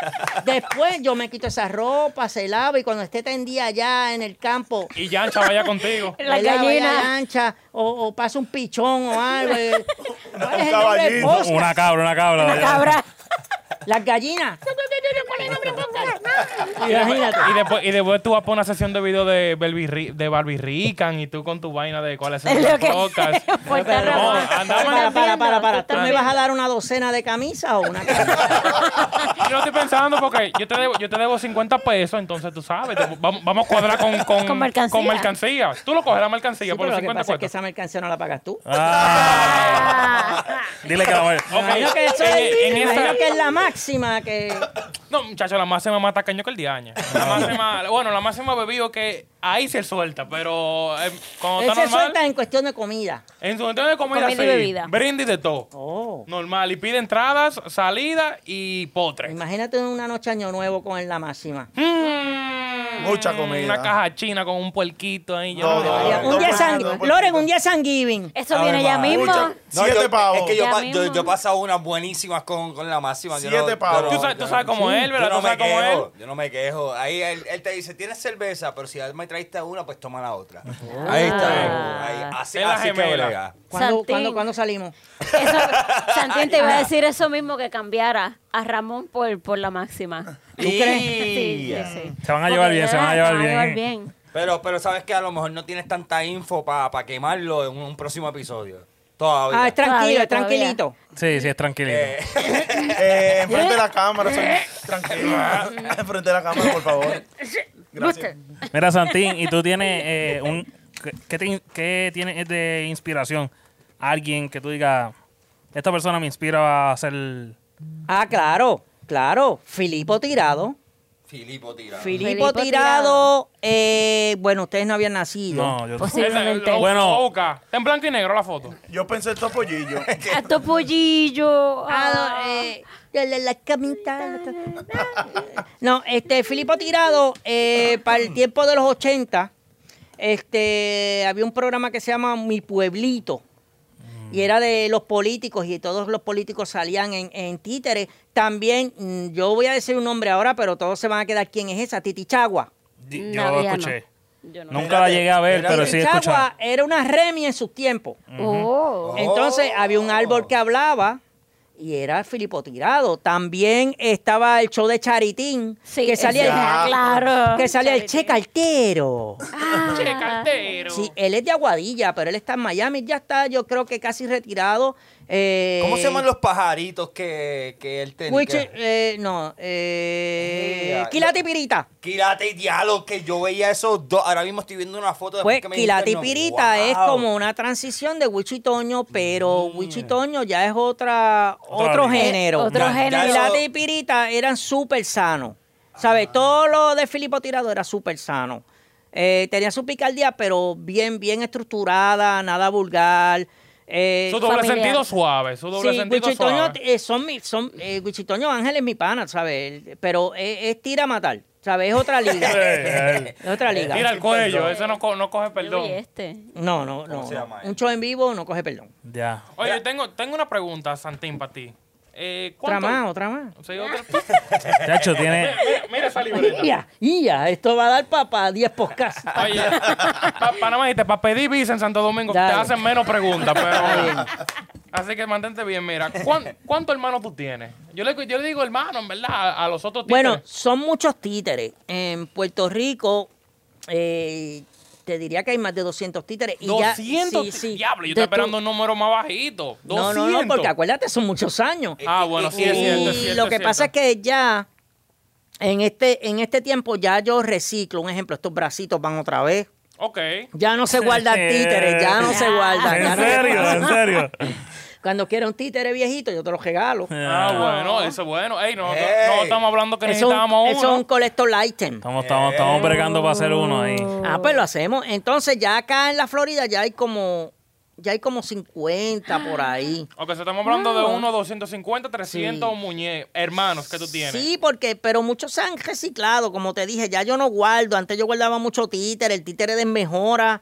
Después yo me quito esa ropa, se lava y cuando esté tendida allá en el campo, Y Yancha vaya contigo. La gallina. ancha, o, o pasa un pichón o algo. ¿Cuál es el Un nombre del caballito. podcast? Una cabra, una cabra. La cabra. Las gallinas. Y después, y después tú vas por una sesión de video de Barbie, Ri- de Barbie Rican y tú con tu vaina de cuál es Es el lo que- podcast. Fuerte Pero, Ramón. andamos- Para, para, para, para. Tú ¿Tú estás me vas a dar una docena de camisas o una camisa? Yo lo estoy pensando porque yo te debo, yo te debo 50 pesos, entonces tú sabes, te- vamos, vamos a cuadrar con, con, Con mercancía. con mercancía. Tú lo coges la mercancía Sí, por pero los lo que 50 pasa es que pesos. esa mercancía no la pagas tú. Ah. Dile que la voy. Me imagino que eso en- es, en esa- imagino que es la máxima que. No, muchachos, la máxima más tacaño que el diaño. La máxima, bueno, la máxima bebido que ahí se suelta, pero eh, cuando Él está se suelta en cuestión de comida. En cuestión de comida, Comida y bebida. Brindis de todo. Oh. Normal. Y pide entradas, salidas y potres. Imagínate una noche año nuevo con la máxima. Mm. Mucha comida. Una caja china con un puerquito ahí. no- Un no, 10 Loren, un día es giving Eso viene ya mismo. No, Siete pavos. Es que yo, pa- yo, he pasado unas buenísimas con, con la máxima. Siete no- pavos. Tú sabes, tú cómo es él, Yo ¿verdad? no me quejo, yo no me quejo. Ahí él, él te dice, tienes cerveza, pero si me traíste una, pues toma la otra. Ah. Ahí está. Ahí, así Es así que brega. ¿Cuándo, salimos? Eso, Santín, te iba a ah. decir eso mismo que cambiara a Ramón por, por la máxima. ¿Tú crees? Sí, sí, sí. Se van a llevar bien, se van a llevar bien. ¿eh? Pero, pero sabes que a lo mejor no tienes tanta info para quemarlo en un, próximo episodio. Todavía. Ah, es tranquilo, Todavía, es tranquilito. Sí, sí, es tranquilito. Eh, Eh, enfrente de la cámara, soy tranquilo. enfrente de la cámara, por favor. Gracias. Mira, Santín, y tú tienes eh, un. ¿qué- ¿Qué, te- qué tienes de inspiración? Alguien que tú digas, esta persona me inspira a hacer. Ah, claro, claro. Filipo Tirado. Filipo tira. Filipo, Tirado, eh, bueno, ustedes no habían nacido. No, yo Posiblemente. lo- Bueno. a. Está en blanco y negro la foto. Yo pensé el topollillo. A tu pollillo. Ah, no, Ah. eh, la, la- la camita. No, este, Filipo Tirado, eh, para el tiempo de los 80, este, había un programa que se llama Mi Pueblito. Y era de los políticos y todos los políticos salían en, en títeres. También, mm, yo voy a decir un nombre ahora, pero todos se van a quedar quién es esa, Titi Chagua. Di- No, yo no. escuché. Yo no. Nunca la llegué a ver, pero sí. Chagua era una Remy en sus tiempos. Oh. Entonces había un árbol que hablaba y era Filipo Tirado. También estaba el show de Charitín, Sí, que salía, el, claro. que salía el. Che Cartero. Ah. Che, cartero. Sí, él es de Aguadilla, pero él está en Miami, ya está, yo creo que casi retirado. Eh, ¿Cómo se llaman los pajaritos que, que él tenía? Que- eh, no, eh, Eh, Quilati Pirita. Quilate y Diablo, que yo veía esos dos. Ahora mismo estoy viendo una foto después Pues que me dijiste, no, Pirita es como una transición de Wichitoño, pero Wichitoño ya es otra, otro género. Eh, otro Ya- género. Quilati y Pirita eran súper sanos. ¿Sabes? Todo lo de Filipo Tirado era súper sano. Eh, tenía su picardía, pero bien, bien estructurada, nada vulgar. Eh, Su doble familiar. sentido suave. Su doble Sí, sentido Wichitoño, suave. eh, son, son eh, Wichitoño Ángel es mi pana, ¿sabes? Pero es, es tira a matar, ¿sabes? Es otra liga. Eh, es otra liga. Tira el cuello. Ese no, co- no coge perdón. este. No, no, no. ¿Cómo se no. llama Un show en vivo no coge perdón. Ya. Oye, tengo, tengo una pregunta, Santín, para ti. Eh, Otra ¿cuánto- más, otra más. Sí, otra- Chacho, tiene. Mira, mira esa libreta. Ya, ya, esto va a dar para 10 podcasts. Oye, pa- Panamá dijiste, para pedir visa en Santo Domingo Dale. te hacen menos preguntas, pero... Así que mantente bien, mira. ¿cuán- ¿Cuántos hermanos tú tienes? Yo le, yo le digo hermano, en verdad, a, a los otros títeres. Bueno, son muchos títeres. En Puerto Rico, eh, te diría que hay más de 200 títeres. Y ya- 200 sí, sí. Diablo, yo estoy esperando un número más bajito. 200. No, no, no, porque acuérdate, son muchos años. Ah, bueno, sí, es y cierto, es cierto, lo que es pasa es que ya en este, en este tiempo ya yo reciclo. Un ejemplo, estos bracitos van otra vez. Ok. Ya no se guardan títeres, ya no se guardan. ya ¿En serio? guardan. ¿En serio? Cuando quiera un títere viejito, yo te lo regalo. Ah, bueno, eso es bueno. Ey, no, no estamos hablando que Eso es un- necesitábamos eso es uno. un collector item. Estamos, estamos, estamos bregando para hacer uno ahí. Ah, pues lo hacemos. Entonces ya acá en la Florida ya hay como, ya hay como 50 por ahí. Ok, so estamos hablando de No. uno 250, 300 Sí. muñe hermanos que tú tienes. Sí, porque, pero muchos se han reciclado, como te dije, ya yo no guardo. Antes yo guardaba mucho títere, el títere desmejora,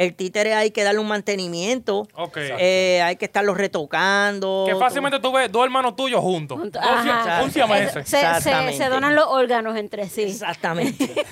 el títere hay que darle un mantenimiento. Ok. Eh, hay que estarlo retocando. Que fácilmente tú ves dos hermanos tuyos juntos. Junto- un siamese. Se, se, donan los órganos entre sí. Exactamente.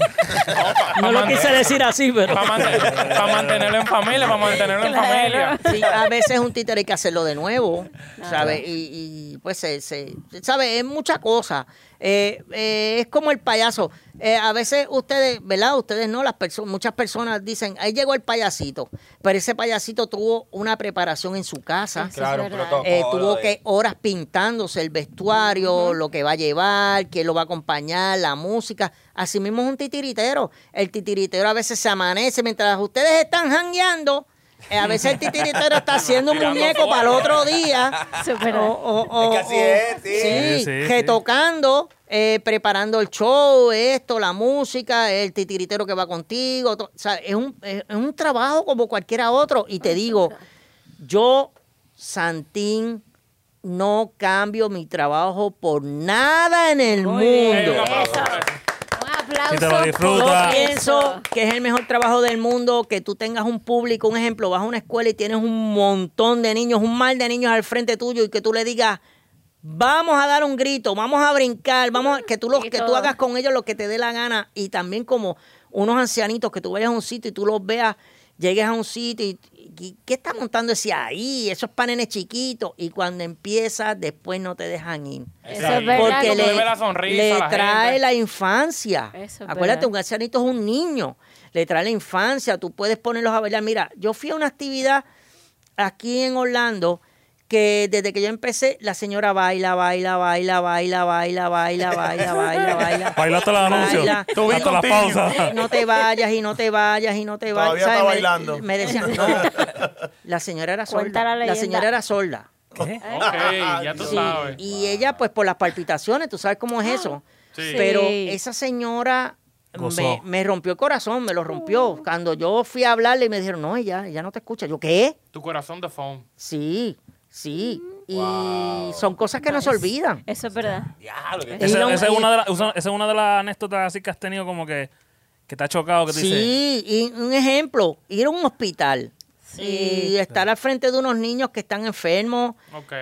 No lo quise decir así, pero... Para mantenerlo en familia, para mantenerlo en Claro. familia. Sí, a veces un títere hay que hacerlo de nuevo, ¿sabes? Y, y, pues se, se- ¿sabes? Es mucha cosa. Eh, eh, es como el payaso. Eh, a veces ustedes, ¿verdad? Ustedes no, las personas, muchas personas dicen, ahí llegó el payasito, pero ese payasito tuvo una preparación en su casa. Claro. Eh, tuvo de- que horas pintándose el vestuario, lo que va a llevar, quién lo va a acompañar, la música. Así mismo es un titiritero. El titiritero a veces se amanece mientras ustedes están jangueando. Eh, a veces el titiritero está haciendo un muñeco para el otro día. O, o- o- Es que así o- es, sí. sí, Sí, retocando, eh, preparando el show, esto, la música, el titiritero que va contigo. to- o sea, es un, es, un trabajo como cualquiera otro. Y te digo, yo, Santín, no cambio mi trabajo por nada en el Muy mundo. un aplauso. Si te lo disfrutas. Yo pienso que es el mejor trabajo del mundo que tú tengas un público, un ejemplo, vas a una escuela y tienes un montón de niños, un mar de niños al frente tuyo y que tú le digas, vamos a dar un grito, vamos a brincar, vamos a, que tú lo, Y que tú hagas con ellos lo que te dé la gana y también como unos ancianitos que tú vayas a un sitio y tú los veas, llegues a un sitio y, y- ¿qué está montando ese ahí? Esos panenes chiquitos y cuando empiezas después no te dejan ir. Eso es verdad. Porque le, la sonrisa le a la trae gente. la infancia. Eso es Acuérdate, verdad. un ancianito es un niño. Le trae la infancia. Tú puedes ponerlos a bailar. Mira, yo fui a una actividad aquí en Orlando que desde que yo empecé, la señora baila, baila, baila, baila, baila, baila, baila, baila, baila. Baila hasta los anuncios. Baila. Tú Hasta continuo. pausas. No te vayas y no te vayas y no te vayas. Todavía está bailando. Me, decían, no. La señora era sorda. la La, señora era sorda. ¿Qué? Ok, ya tú Sí, sabes. y ella, pues por las palpitaciones, tú sabes cómo es eso. Sí. Pero esa señora me, me rompió el corazón, me lo rompió. Cuando yo fui a hablarle y me dijeron, no, ella, ella no te escucha. Yo, ¿qué? Tu corazón de foam. Sí, sí. Y son cosas que no se olvidan. Eso es verdad. Diablo, que- Esa es una de las- esa- esa es una de las anécdotas así que has tenido como que, que te ha chocado, que te dice, Sí, y un ejemplo, ir a un hospital y estar al frente de unos niños que están enfermos,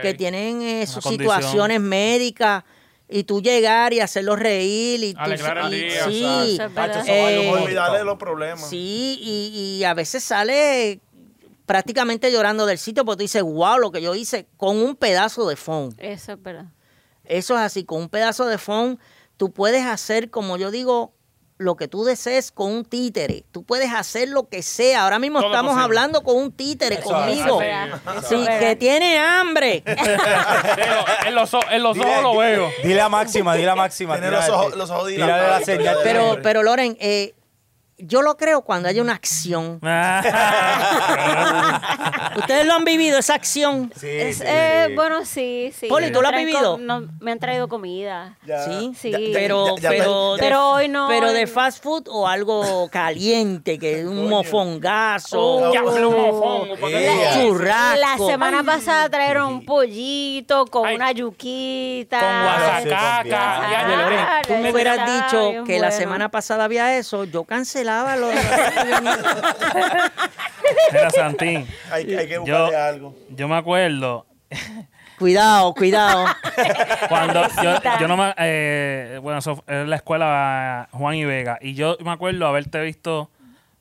que tienen eh, sus condición. situaciones médicas, y tú llegar y hacerlos reír. Y tú- el y- día, Sí, vale un Eh. Olvidarle los problemas. Sí, y, y a veces sale prácticamente llorando del sitio porque tú dices, wow, lo que yo hice con un pedazo de phone. Eso es verdad. Eso es así, con un pedazo de phone tú puedes hacer, como yo digo, lo que tú desees con un títere. Tú puedes hacer lo que sea. Ahora mismo Todo estamos posible. hablando con un títere Eso conmigo. Eso. Eso Sí, que tiene hambre. en los, o- en los ojos lo veo. Dile a Máxima, dile a Máxima. Tiene los ojos- los ojos pero, pero Loren, eh, yo lo creo cuando haya una acción. Ustedes lo han vivido, esa acción. Sí, Es, sí, eh, sí. Bueno, sí, sí. Poli, Me ¿tú lo has vivido? no, me han traído comida. Ya. Sí, Sí. Ya- ya- pero, ya- ya- pero, ya- Pero hoy no. pero de fast food o algo caliente, que un Coño. mofongazo. Oh. Un Yeah. Churrasco. La semana pasada trajeron un pollito con Ay. una yuquita. Con Ah, guasacaca. Ah, tú me hubieras dicho que la semana pasada había eso, yo Mira, Santín, Hay, hay que yo, buscarle algo. yo me acuerdo Cuidado, cuidado. cuando yo, yo no me... eh, bueno, eso es la escuela Juan y Vega. Y yo me acuerdo haberte visto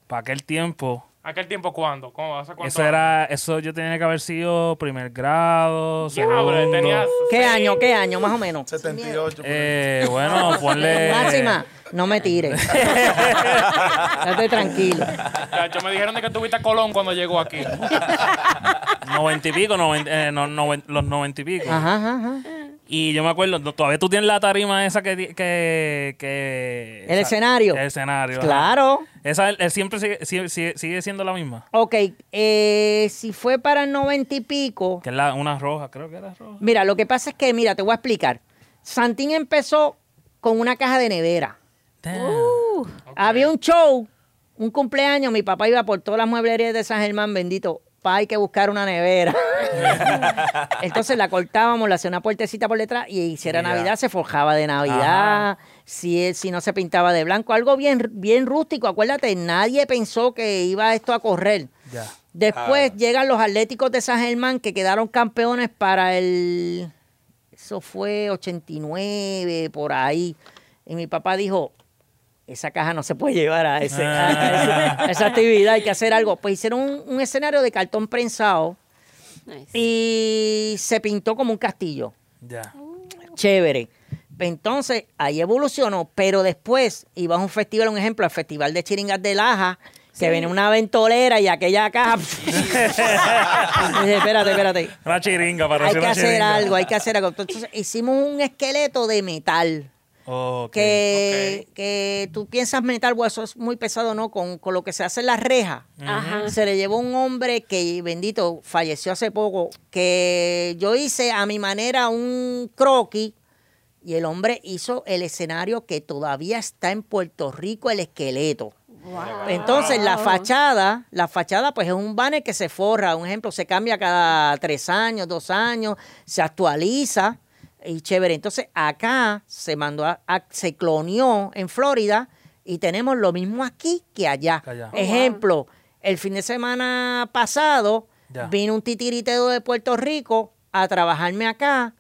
para aquel tiempo. ¿Aquel tiempo cuándo? ¿Cómo? ¿Hace cuánto? Eso era... Eso yo tenía que haber sido primer grado, segundo. tenías ¿Qué seis- año, qué año, más o menos? 78. por ahí. Eh, bueno, ponle... Máxima, no me tires. Estate tranquilo. Chacho, me dijeron de que tuviste a Colón cuando llegó aquí. Noventa y pico, noven- eh, no, noven- los noventa y pico. Ajá, ajá, ajá. Y yo me acuerdo, todavía tú tienes la tarima esa que... que, que El esa- escenario. El escenario. ajá. Claro. Esa él siempre sigue, sigue, sigue- sigue siendo la misma. Ok, eh, si fue para el noventa y pico, Que es la, una roja, creo que era roja. mira, lo que pasa es que, mira, te voy a explicar. Santín empezó con una caja de nevera. Uh, Había un show, un cumpleaños, mi papá iba por todas las mueblerías de San Germán, bendito. Hay que buscar una nevera. Entonces la cortábamos, le hacía una puertecita por detrás y si era Ya. Navidad se forjaba de Navidad. Si, si no se pintaba de blanco, algo bien, bien rústico. Acuérdate, nadie pensó que iba esto a correr. Ya. Después llegan los Atléticos de San Germán que quedaron campeones para el. Eso fue 89, por ahí. Y mi papá dijo: Esa caja no se puede llevar a, ese- a ese- a esa actividad, hay que hacer algo. Pues hicieron un, un escenario de cartón prensado nice. y se pintó como un castillo. Ya. Chévere. Entonces, ahí evolucionó, pero después iba a un festival, un ejemplo, al Festival de Chiringas de Laja, que viene una ventolera y aquella caja. Espérate, espérate. Una chiringa, para Hay que una hacer chiringa. algo, hay que hacer algo. Entonces, hicimos un esqueleto de metal. Ok. Que, que tú piensas metal, bueno, eso es muy pesado, ¿no? Con, con lo que se hace en las rejas. Ajá. Se le llevó un hombre que, bendito, falleció hace poco, que yo hice a mi manera un croquis y el hombre hizo el escenario que todavía está en Puerto Rico, el esqueleto. Wow. Entonces, la fachada, la fachada, pues es un banner que se forra. Un ejemplo, se cambia cada tres años, dos años, se actualiza. Y chévere. Entonces acá se mandó a, a- se cloneó en Florida y tenemos lo mismo aquí que allá. Allá. Ejemplo, el fin de semana pasado Ya. vino un titiritero de Puerto Rico a trabajarme acá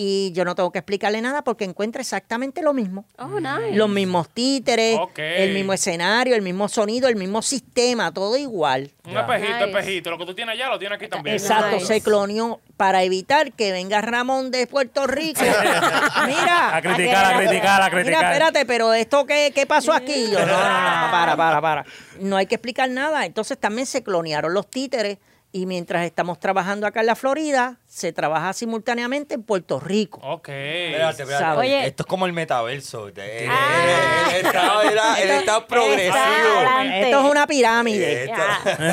y yo no tengo que explicarle nada porque encuentra exactamente lo mismo. Oh, nice. Los mismos títeres, el mismo escenario, el mismo sonido, el mismo sistema, todo igual. Un espejito, Nice. espejito. Lo que tú tienes allá lo tienes aquí también. Exacto, Nice. se cloneó para evitar que venga Ramón de Puerto Rico. Mira, A criticar, a criticar, a Mira, criticar. espérate, pero esto qué, qué pasó aquí? Yo, no, no, no, no, para, para, para. No hay que explicar nada. Entonces también se clonearon los títeres y mientras estamos trabajando acá en la Florida, se trabaja simultáneamente en Puerto Rico. Ok. Espérate, espérate. Esto es como el metaverso. Él está, era- progresivo. Esto es una pirámide.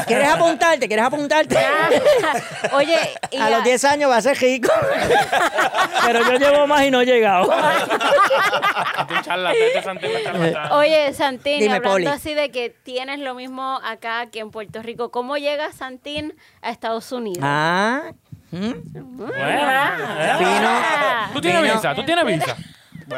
¿Quieres apuntarte? ¿Quieres apuntarte? Oye, y A ya- los 10 años va a ser rico. Pero yo llevo más y no he llegado. Oye, Santín, Dime, hablando Poli. así de que tienes lo mismo acá que en Puerto Rico, ¿cómo llega Santín a Estados Unidos? Ah. Bueno, Ah. ¿Tú tienes Vino. visa? ¿Tú tienes visa?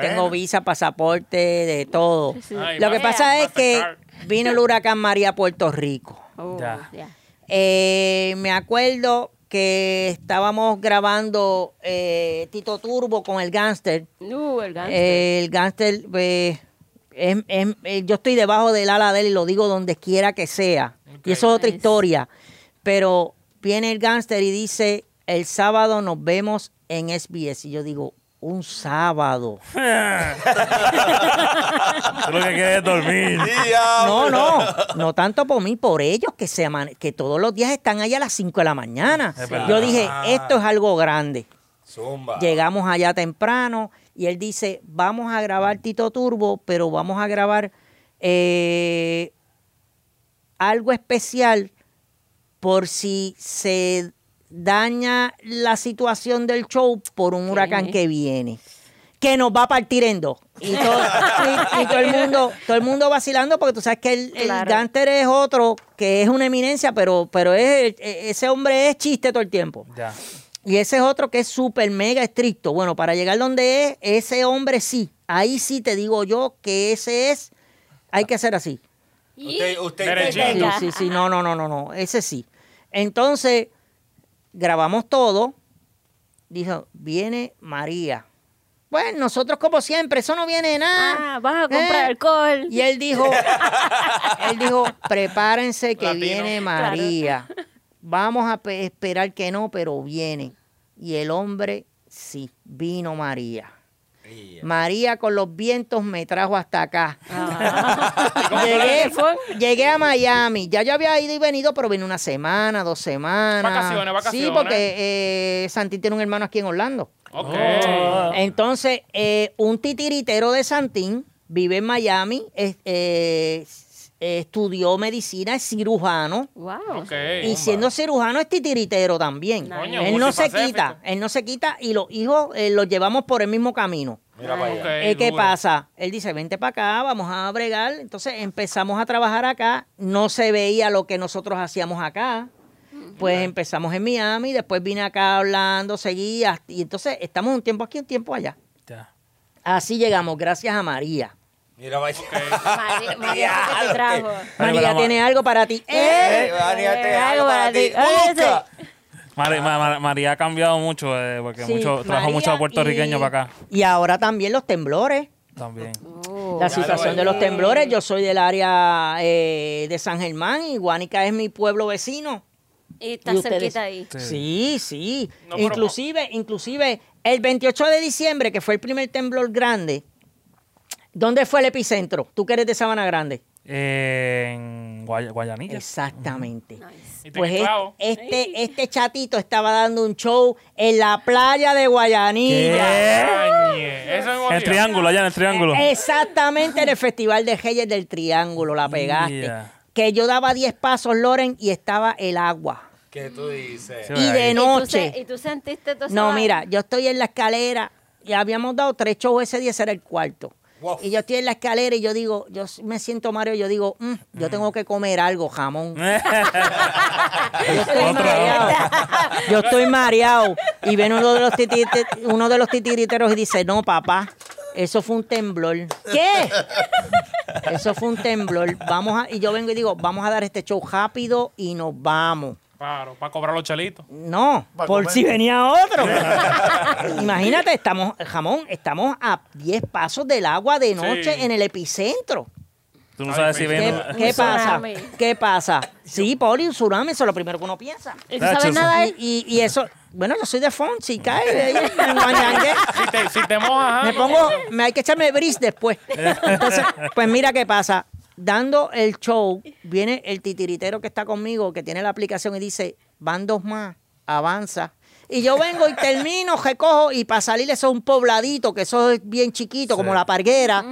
Tengo visa, pasaporte, de todo. Ay, Lo que pasa es que Mastercard. vino el huracán María a Puerto Rico. Oh, Ya. ya. Eh, me acuerdo que estábamos grabando eh, Tito Turbo con el gánster. Uh, el. Eh, el gánster, eh, es- es- eh, yo estoy debajo del ala de él y lo digo donde quiera que sea. Y eso es otra Nice. historia. Pero viene el gánster y dice, el sábado nos vemos en SBS. Y yo digo, un sábado. tú lo que quieres es dormir. No, no, no tanto por mí, por ellos que se que todos los días están allá a las 5 de la mañana. Yo dije, esto es algo grande. Zumba. Llegamos allá temprano y él dice, vamos a grabar Tito Turbo, pero vamos a grabar eh, algo especial por si se daña la situación del show por un huracán que viene. Que nos va a partir en dos. Y todo, y- y todo el mundo, todo el mundo vacilando, porque tú sabes que el, el Claro. Es otro, que es una eminencia, pero, pero es, ese hombre es chiste todo el tiempo. Ya. Y ese es otro que es súper mega estricto. Bueno, para llegar donde es, ese hombre sí. Ahí sí te digo yo que ese es, hay que hacer así. Usted, usted. Sí, sí, sí, no, no, no, no, no, ese sí. Entonces, grabamos todo. Dijo, viene María. Bueno, nosotros como siempre, eso no viene de nada. Ah, vas a comprar Eh, alcohol. Y él dijo, él dijo, prepárense que Latino. viene María. Vamos a pe- esperar que no, pero viene. Y el hombre, sí, vino María. María con los vientos me trajo hasta acá. llegué, llegué a Miami. Ya yo había ido y venido, pero vine una semana, dos semanas. Vacaciones, vacaciones. Sí, porque eh, Santi tiene un hermano aquí en Orlando. Ok. Entonces, eh, un titiritero de Santín vive en Miami, eh, eh, estudió medicina, es cirujano. Wow. Ok. Y siendo cirujano es titiritero también. Coño, él no se quita, él no se quita y los hijos eh, los llevamos por el mismo camino. Mira para allá. Eh, ¿Qué pasa? Él dice, vente para acá, vamos a bregar. Entonces empezamos a trabajar acá. No se veía lo que nosotros hacíamos acá. Pues empezamos en Miami, después vine acá hablando, seguía. Y entonces estamos un tiempo aquí, un tiempo allá. Ya. Así llegamos, gracias a María. Mira. María, María ¿qué te trajo? María tiene algo para ti. Eh, ¡Eh! María, te Eh, algo para ti. Busca. Mari- Ma- Ma- María ha cambiado mucho eh, porque Sí, mucho, trajo María muchos puertorriqueños y- para acá Y ahora también los temblores. también. Oh. La situación de los temblores. Yo soy del área eh, de San Germán y Guánica es mi pueblo vecino. Y está ¿Y ustedes? cerquita ahí. Sí. Sí, sí. No, pero- inclusive, inclusive, el 28 de diciembre, que fue el primer temblor grande, ¿dónde fue el epicentro? Tú que eres de Sabana Grande. Eh, en Guay- Guayanilla. Exactamente. Nice. Pues este, este chatito estaba dando un show en la playa de Guayanilla. Es El triángulo, allá en el triángulo. Exactamente en el Festival de Reyes del Triángulo, la pegaste. Yeah. Que yo daba 10 pasos, Loren, y estaba el agua. ¿Qué tú dices? Y de ¿Y tú, noche. ¿Y tú sentiste todo eso? No, mira, yo estoy en la escalera y habíamos dado tres shows ese día, ese era el cuarto. Wow. Y yo estoy en la escalera y yo digo, yo me siento Mario y yo digo, "Mm, yo tengo que comer algo, jamón. Yo estoy mareado. Yo estoy mareado. Y viene uno de los uno de los titiriteros y dice, no, papá, eso fue un temblor. ¿Qué? Eso fue un temblor. Vamos a, y yo vengo y digo, vamos a dar este show rápido y nos vamos. Claro, para cobrar los chelitos. No, por comer. si venía otro. Imagínate, estamos, jamón, estamos a 10 pasos del agua de noche Sí. en el epicentro. Tú no sabes si ¿Qué- ¿Qué, viene. qué Un pasa? tsunami. ¿Qué pasa? Sí, Poli, un tsunami, eso es lo primero que uno piensa. ¿Y tú Nacho, sabes nada de Y, y- eso, bueno, yo soy de Fonsi, cae ahí en Guanyangue. Si te, si te mojas, Me pongo, me hay que echarme bris después. Entonces, pues mira qué pasa. Dando el show, viene el titiritero que está conmigo, que tiene la aplicación y dice, van dos más, avanza. Y yo vengo y termino, recojo, y para salir eso es un pobladito, que eso es bien chiquito, como la parguera.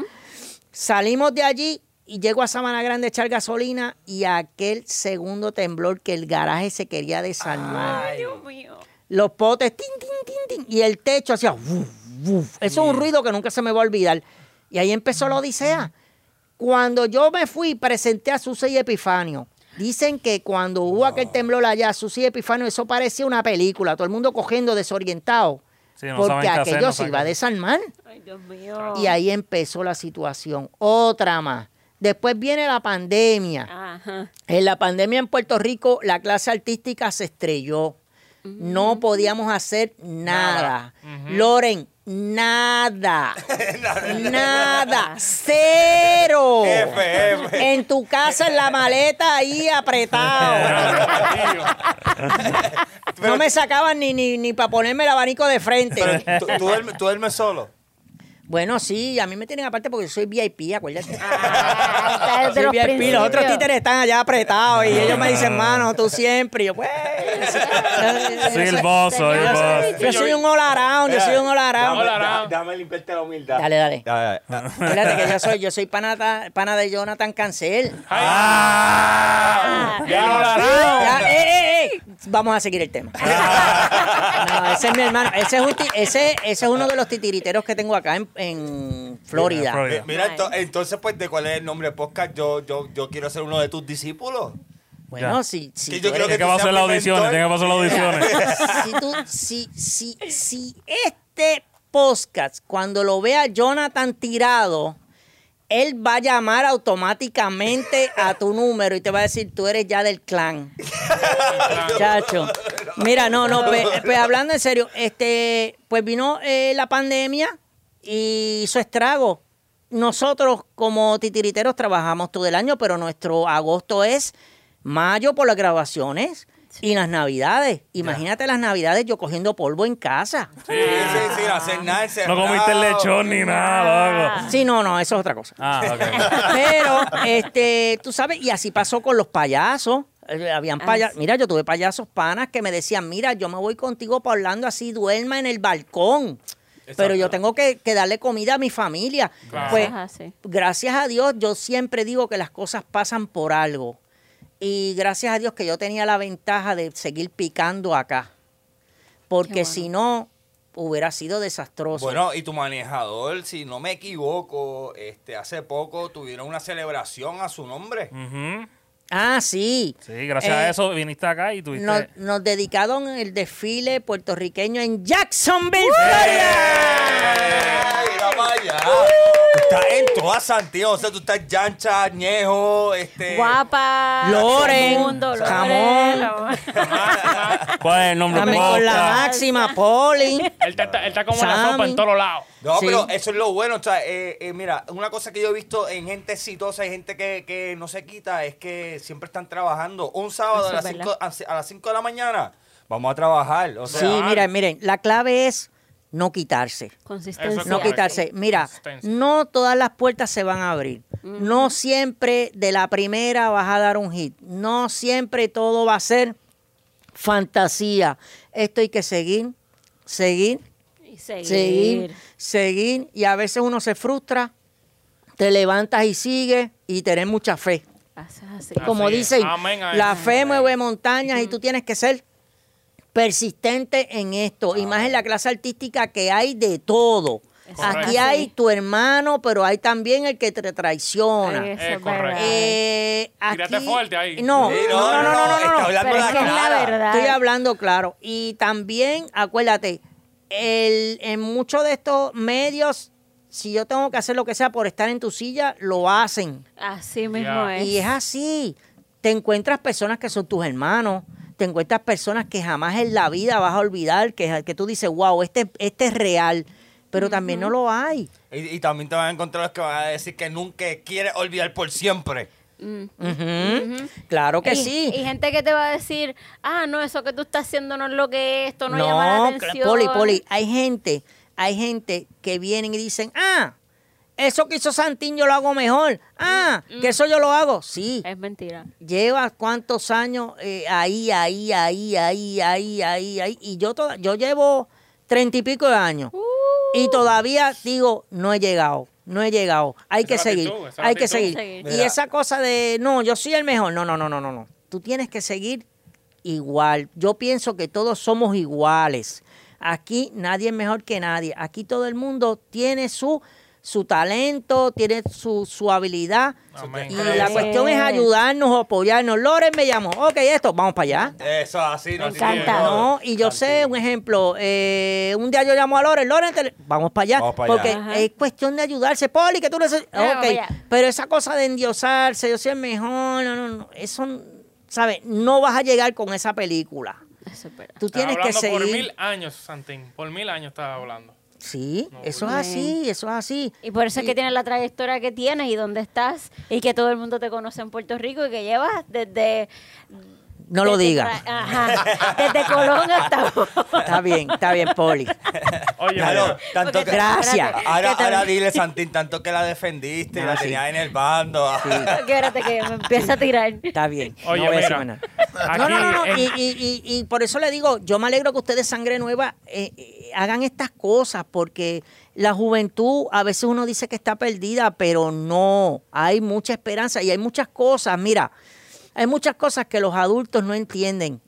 Salimos de allí y llego a Sabana Grande a echar gasolina y aquel segundo temblor que el garaje se quería desarmar Dios mío. los potes, tin, tin, tin, tin, y el techo hacía, wuf, wuf. Eso es un ruido que nunca se me va a olvidar. Y ahí empezó la odisea. Cuando yo me fui, presenté a Susi y Epifanio. Dicen que cuando hubo aquel temblor allá, Susi y Epifanio, eso parecía una película, todo el mundo cogiendo desorientado. Sí, no porque hacer, aquello no se iba a desarmar. Ay, Dios mío. Y ahí empezó la situación. Otra más. Después viene la pandemia. Ajá. En la pandemia en Puerto Rico, la clase artística se estrelló. No podíamos hacer nada. Loren, nada. nada. Cero. En tu casa, en la maleta, ahí apretado. No me sacaban ni, ni, ni para ponerme el abanico de frente. Pero tú, tú duermes, tú duermes solo. Bueno, sí, a mí me tienen aparte porque yo soy VIP, acuérdate. Ah, Soy los VIP, los otros títeres están allá apretados y ellos me dicen, mano, tú siempre. Y yo, pues. Soy el boss, soy el boss. Yo soy un all around, yo soy un all around. Déjame limpiarte la humildad. Dale, dale. Dale, dale. Fíjate que yo soy, yo soy pana, ta- pana de Jonathan Cancel. Ah, ya eh, eh, eh. Vamos a seguir el tema. No, ese es mi hermano. Ese es, un ti- ese, ese es uno de los titiriteros que tengo acá en, en Florida. Mi- Mira, ento- entonces, pues, ¿de cuál es el nombre del podcast? Yo, yo, yo quiero ser uno de tus discípulos. Bueno, Ya. si, si Que tú yo creo Tiene que pasar seas las mi audiciones, mentor. tiene que pasar las audiciones. si, tú, si, si, si este podcast, cuando lo vea Jonathan tirado, él va a llamar automáticamente a tu número y te va a decir, tú eres ya del clan. Chacho. Mira, no, no, pues, pues, hablando en serio, este, pues vino eh, la pandemia y hizo estrago. Nosotros como titiriteros trabajamos todo el año, pero nuestro agosto es mayo por las grabaciones y las navidades. Imagínate las navidades yo cogiendo polvo en casa. Sí, sí, hacer nada. No comiste el lechón ni nada, loco. Sí, no, no, eso es otra cosa. Ah, ok. Pero, este, tú sabes, y así pasó con los payasos. Eh, Habían Ah, payasos. sí. Mira, yo tuve payasos panas que me decían, mira, yo me voy contigo para Orlando así, duerma en el balcón. Pero yo tengo que, que darle comida a mi familia. Claro. Pues, gracias a Dios, yo siempre digo que las cosas pasan por algo. Y gracias a Dios que yo tenía la ventaja de seguir picando acá. Porque bueno. si no, hubiera sido desastroso. Bueno, y tu manejador, si no me equivoco, este, hace poco tuvieron una celebración a su nombre. Ah, sí. Sí, gracias Eh, a eso viniste acá y tuviste. Nos, nos dedicaron el desfile puertorriqueño en Jacksonville, Florida. ¡Ay, mira para allá! Tú estás en toda Santiago, o sea, tú estás Yancha, Ñejo, este... Guapa. Loren, Mundo, Loren, jamón. Loren. ¿Cuál es el nombre del Dame con la máxima, Poli. Él está, él está como la Sammy. sopa en todos lados. No, Sí. pero eso es lo bueno. O sea, eh, eh, mira, una cosa que yo he visto en gente exitosa y gente que, que no se quita es que siempre están trabajando. Un sábado Eso a las, verdad. 5, a las 5 de la mañana, vamos a trabajar. O sea, Sí, miren, miren, la clave es no quitarse. Consistencia. No quitarse. Mira, no todas las puertas se van a abrir. No siempre de la primera vas a dar un hit. No siempre todo va a ser fantasía. Esto hay que seguir, seguir, Y seguir. seguir, seguir. Y a veces uno se frustra, te levantas y sigues y tener mucha fe. Así. Como dicen, la fe mueve montañas y tú tienes que ser persistente en esto. Y más en la clase artística que hay de todo. Correcto. Aquí hay tu hermano, pero hay también el que te traiciona. Eso Es es correcto. Eh, Tírate aquí- fuerte ahí. No, Sí, no, no, no, no, no, está no. hablando Pero la es la verdad. Estoy hablando claro. Y también, acuérdate, el, en muchos de estos medios, si yo tengo que hacer lo que sea por estar en tu silla, lo hacen. Así mismo Ya. es. Y es así. Te encuentras personas que son tus hermanos, te encuentras personas que jamás en la vida vas a olvidar, que, que tú dices, wow, este, este es real, pero también no lo hay. Y, y también te van a encontrar los que van a decir que nunca quieres olvidar por siempre. Ujú. Claro que y, sí. Y gente que te va a decir, ah, no, eso que tú estás haciendo no es lo que es, esto no, llama la atención. Poli, Poli, hay gente, hay gente que vienen y dicen, ah, eso que hizo Santín yo lo hago mejor. Ah, que eso yo lo hago. Sí. Es mentira. Lleva cuántos años eh, ahí, ahí, ahí, ahí, ahí, ahí, ahí. Y yo, toda, yo llevo treinta y pico de años. Uh. Y todavía digo, no he llegado, no he llegado. Hay Esa que seguir, actitud, hay que seguir. Seguir. Y esa cosa de, no, yo soy el mejor. No, no, no, no, no, no. Tú tienes que seguir igual. Yo pienso que todos somos iguales. Aquí nadie es mejor que nadie. Aquí todo el mundo tiene su, su talento, tiene su, su habilidad. Amén. Y la cuestión es ayudarnos, apoyarnos. Loren me llamó. Ok, esto, vamos para allá. Eso así, no Me encanta. tiene- No, y yo sé, un ejemplo, eh, un día yo llamo a Loren, Loren, te- vamos para allá. Vamos para porque allá. Es cuestión de ayudarse, Poli, que tú necesitas. Vamos Ok, para allá. pero esa cosa de endiosarse, yo soy el mejor, no, no, no, eso, ¿sabes? No vas a llegar con esa película. Tú tienes que hablando por seguir. mil años, Santín. Por mil años estaba hablando. Sí, No, eso es así, eso es así. Y por eso es que tienes la trayectoria que tienes y dónde estás y que todo el mundo te conoce en Puerto Rico y que llevas desde... No lo digas. Ajá. Desde Colón hasta... Está bien, está bien, Poli. Oye, Claro, tanto que, Gracias. espérate, Ahora, ahora dile, Santín, tanto que la defendiste, la sí. tenías en el bando. Espérate que me empieza a tirar. Está bien. Oye, no voy a decir mira. No, aquí no, no, no, en- Y, y- y- y por eso le digo, yo me alegro que ustedes, sangre nueva, eh, eh, hagan estas cosas, porque la juventud, a veces uno dice que está perdida, pero no, hay mucha esperanza y hay muchas cosas, mira, hay muchas cosas que los adultos no entienden.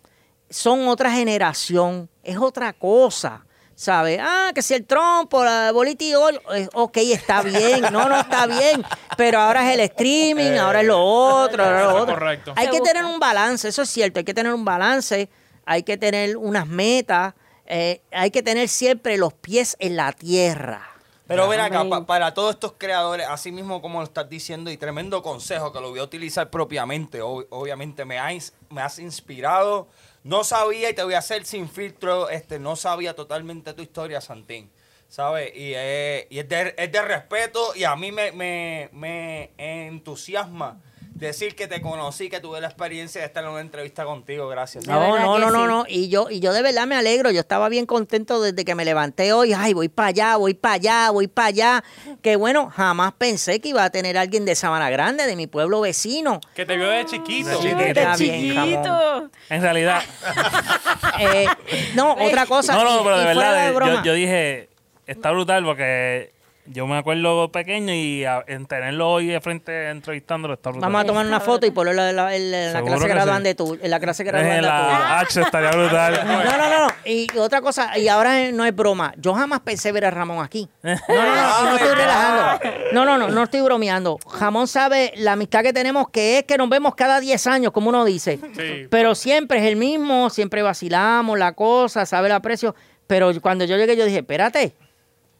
Son otra generación, es otra cosa. ¿Sabes? Ah, que si el trompo, la bolita y ol- eh, ok, está bien, no, no está bien, pero ahora es el streaming, ahora es lo otro, ahora es lo otro. correcto. Hay que tener un balance, eso es cierto, hay que tener un balance, hay que tener unas metas, eh, hay que tener siempre los pies en la tierra. Pero ven acá, pa- para todos estos creadores, así mismo como lo estás diciendo, y tremendo consejo que lo voy a utilizar propiamente, ob- obviamente me, ha ins- me has inspirado. No sabía, y te voy a hacer sin filtro, este, no sabía totalmente tu historia, Santín. ¿Sabes? Y, eh, y es, de, es de respeto, y a mí me, me, me entusiasma decir que te conocí, que tuve la experiencia de estar en una entrevista contigo. Gracias. No, no, no, no, sí. no. Y yo, y yo de verdad me alegro. Yo estaba bien contento desde que me levanté hoy. Ay, voy para allá, voy para allá, voy para allá. Que bueno, jamás pensé que iba a tener alguien de Sabana Grande, de mi pueblo vecino. que te vio de chiquito. De chiquito. Bien. En realidad, Eh, no, otra cosa. no, no, pero de verdad, de yo dije, está brutal porque yo me acuerdo pequeño y a- en tenerlo hoy de frente entrevistándolo está brutal. Vamos a tomar una foto y ponerlo en la, en la- en la clase que graduante sí. tu, en la clase graduante tuya. la H estaría brutal. No, no, no, no. Y otra cosa, y ahora no es broma. Yo jamás pensé ver a Ramón aquí. No, no, no, no estoy relajando. No, no, no, no estoy bromeando. Jamón sabe la amistad que tenemos, que es que nos vemos cada 10 años, como uno dice. Sí. Pero siempre es el mismo, siempre vacilamos la cosa, sabe el aprecio. Pero cuando yo llegué, yo dije, espérate,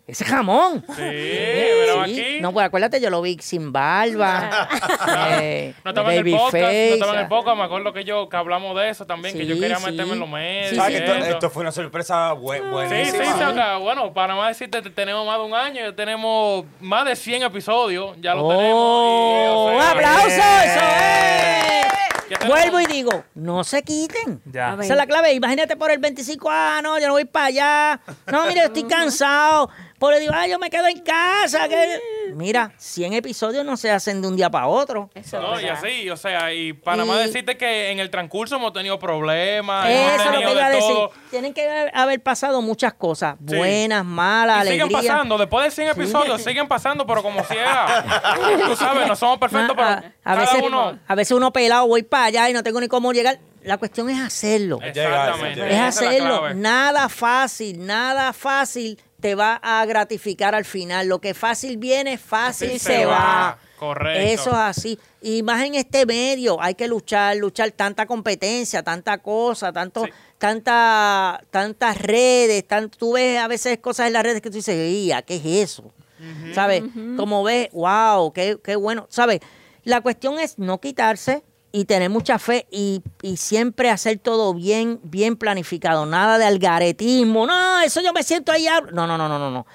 ese es jamón. Sí, pero Sí. aquí. No, pues acuérdate, yo lo vi sin barba. eh, No estaba en el podcast, no estaba en el podcast, me acuerdo que yo que hablamos de eso también, que yo Sí, quería sí. meterme en los medios. Sí, ¿Sabes sí. esto, esto. fue una sorpresa buen, Sí, buenísima. sí, o sea, bueno, para más decirte, te- tenemos más de un año, ya tenemos más de 100 episodios, ya lo Oh, tenemos. y, o ¡Un sea, aplauso! ¡Eso es! Vuelvo y digo, no se quiten. Ya. Esa es la clave. Imagínate por el 25, ah, no, yo no voy para allá. No, mire, estoy cansado. Por le digo, ah, yo me quedo en casa. que-". Mira, 100 episodios no se hacen de un día para otro. Eso es No, y así, o sea, y para más Y- decirte que en el transcurso hemos tenido problemas, hemos Eso es lo que iba a de decir. todo. Tienen que haber- pasado muchas cosas. Sí. Buenas, malas, Y siguen pasando, después de 100 episodios, siguen pasando, pero como si era. Tú sabes, no somos perfectos, pero Ah, a, a cada veces, uno. a veces uno pelado, voy para allá y no tengo ni cómo llegar. La cuestión es hacerlo. Exactamente. es hacerlo. nada fácil, nada fácil te va a gratificar al final. Lo que fácil viene, fácil Sí, se, va. Correcto. Eso es así. Y más en este medio, hay que luchar, luchar tanta competencia, tanta cosa, tanto, Sí. tanta, tantas redes, tan, tú ves a veces cosas en las redes que tú dices, "Ia, ¿qué es eso? ¿Sabes? Como ves, wow, qué, qué bueno. ¿Sabes? La cuestión es no quitarse y tener mucha fe y, y siempre hacer todo bien, bien planificado. Nada de algaretismo. No, eso yo me siento ahí. hablo. No, no, no, no, no, no.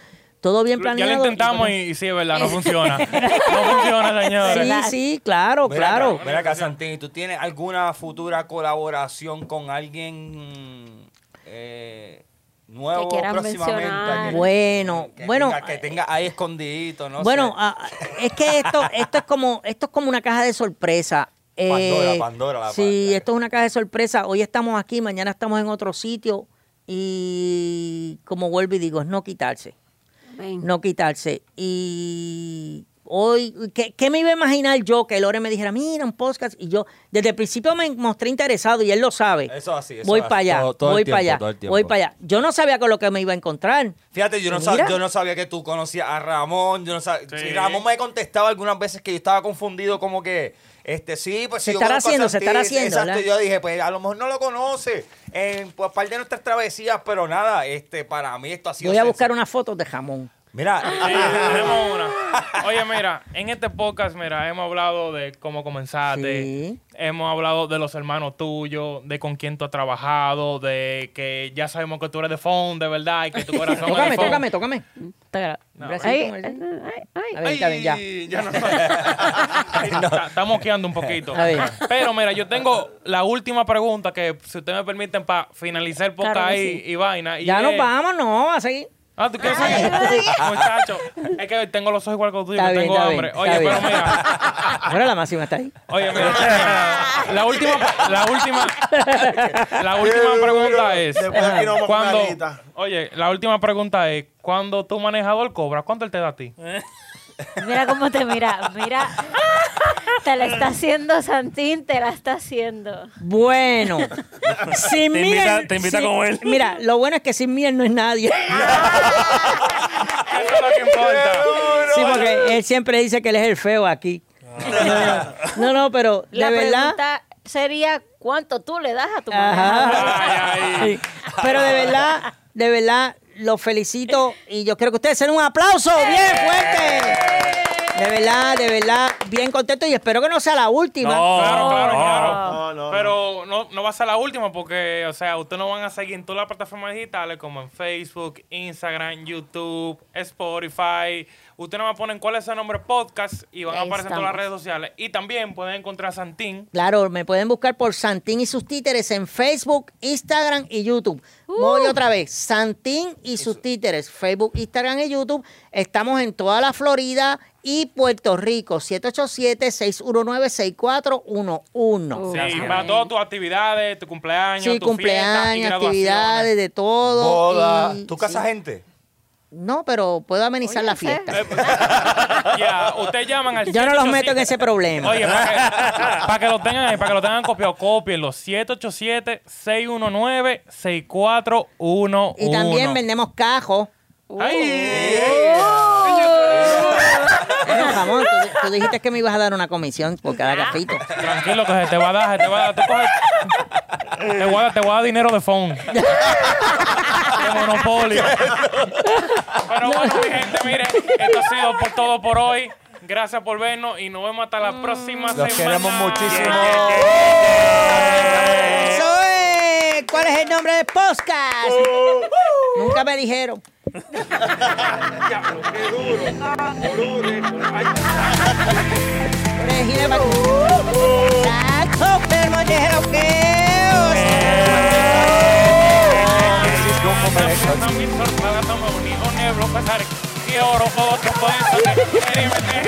Todo bien Ya planeado. lo intentamos y, y sí, es verdad, no funciona. no funciona, señores. Sí, sí, claro, Mira claro. acá, mira acá, Santín, ¿tú tienes alguna futura colaboración con alguien eh, nuevo Que próximamente? mencionar. Que- Bueno, que bueno, tenga- que tenga ahí escondidito, no bueno, sé. ah, es que esto, esto es como, esto es como una caja de sorpresa. Eh, Pandora, Pandora, la Sí, esto es una caja de sorpresa. Hoy estamos aquí, mañana estamos en otro sitio y como vuelvo y digo, es no quitarse, no quitarse. Y hoy, ¿qué, qué me iba a imaginar yo que Lore me dijera, mira, un podcast? Y yo, desde el principio me mostré interesado y él lo sabe. Eso así, eso voy así, para allá, todo- todo el voy tiempo, para allá, voy para allá. Yo no sabía con lo que me iba a encontrar. Fíjate, yo no, Mira. sab- yo no sabía que tú conocías a Ramón. Yo no sab- Sí. sí, Ramón me contestaba algunas veces que yo estaba confundido, como que, este, sí, pues Se sí, yo estará conozco a haciendo, se estará haciendo, Exacto, ¿verdad? yo dije, pues a lo mejor no lo conoce en pues, par de nuestras travesías, pero nada, este, para mí esto ha sido. Voy a buscar unas fotos de jamón. Mira, Sí, tenemos una. Oye, mira, en este podcast, mira, hemos hablado de cómo comenzaste, Sí. hemos hablado de los hermanos tuyos, de con quién tú has trabajado, de que ya sabemos que tú eres de phone, de verdad, y que tu corazón es Tócame, de phone. tócame, tócame. Te- No. Ay, está bien, ya. Ya no. Está- Estamos quedando un poquito. Pero mira, yo tengo la última pregunta que, si ustedes me permiten, para finalizar el podcast Claro sí. y vaina. y Ya es- nos vamos, no, a seguir. Ah, ¿tú quieres seguir? Muchacho, es que tengo los ojos igual que tú y Está bien, tengo está hambre. bien, Oye, está pero bien. mira, Ahora la máxima está ahí. oye, mira, la última, la última, la última pregunta es, Después de aquí nos vamos a comer cuando, oye, la última pregunta es, cuando tu manejador cobra, ¿cuánto él te da a ti? Mira cómo te mira. Mira. Te la está haciendo Santín, te la está haciendo. Bueno, sin Te miel. invita- te invita sin- con él. Mira, lo bueno es que sin miel no es nadie. Eso es lo que importa. Sí, porque él siempre dice que él es el feo aquí. No, no, pero de La verdad. pregunta sería, ¿cuánto tú le das a tu mamá? Ajá. Ay, ay. Sí. Pero de verdad, de verdad, los felicito y yo quiero que ustedes den un aplauso bien fuerte. De verdad, de verdad, bien contento y espero que no sea la última. No. Claro, claro, No. claro. No, no, Pero no, no va a ser la última porque, o sea, ustedes nos van a seguir en todas las plataformas digitales como en Facebook, Instagram, YouTube, Spotify. Ustedes nos van a poner cuál es el nombre podcast y van a aparecer en todas las redes sociales. Y también pueden encontrar a Santín. Claro, me pueden buscar por Santín y sus títeres en Facebook, Instagram y YouTube. Voy otra vez, Santín y sus títeres, Facebook, Instagram y YouTube. Estamos en toda la Florida y Puerto Rico, 787-619-6411. Sí, Gracias. para todas tus actividades, tu cumpleaños, Sí, tu fiesta y cumpleaños, graduaciones. actividades, de todo. boda. y- ¿Tú casas sí. gente? No, pero puedo amenizar Oye, la fiesta. Eh, pues, ya, ustedes llaman al Yo no los 787. meto en ese problema. Oye, para que, para que lo tengan ahí, para que lo tengan copiado, copienlo. 787-619-6411. y también vendemos cajos. ¡Ay! Bueno, jamón, tú, tú dijiste que me ibas a dar una comisión por cada cafito. Tranquilo, que se te va a dar, se te va a dar. Tú coges- te, voy a, dar- te voy a dar dinero de phone. de monopolio. Pero bueno, mi gente, mire, esto ha sido por todo por hoy. Gracias por vernos y nos vemos hasta la próxima Los semana. queremos muchísimo. Eso es. ¿Cuál es el nombre del podcast? Nunca me dijeron. Oro, otro ser.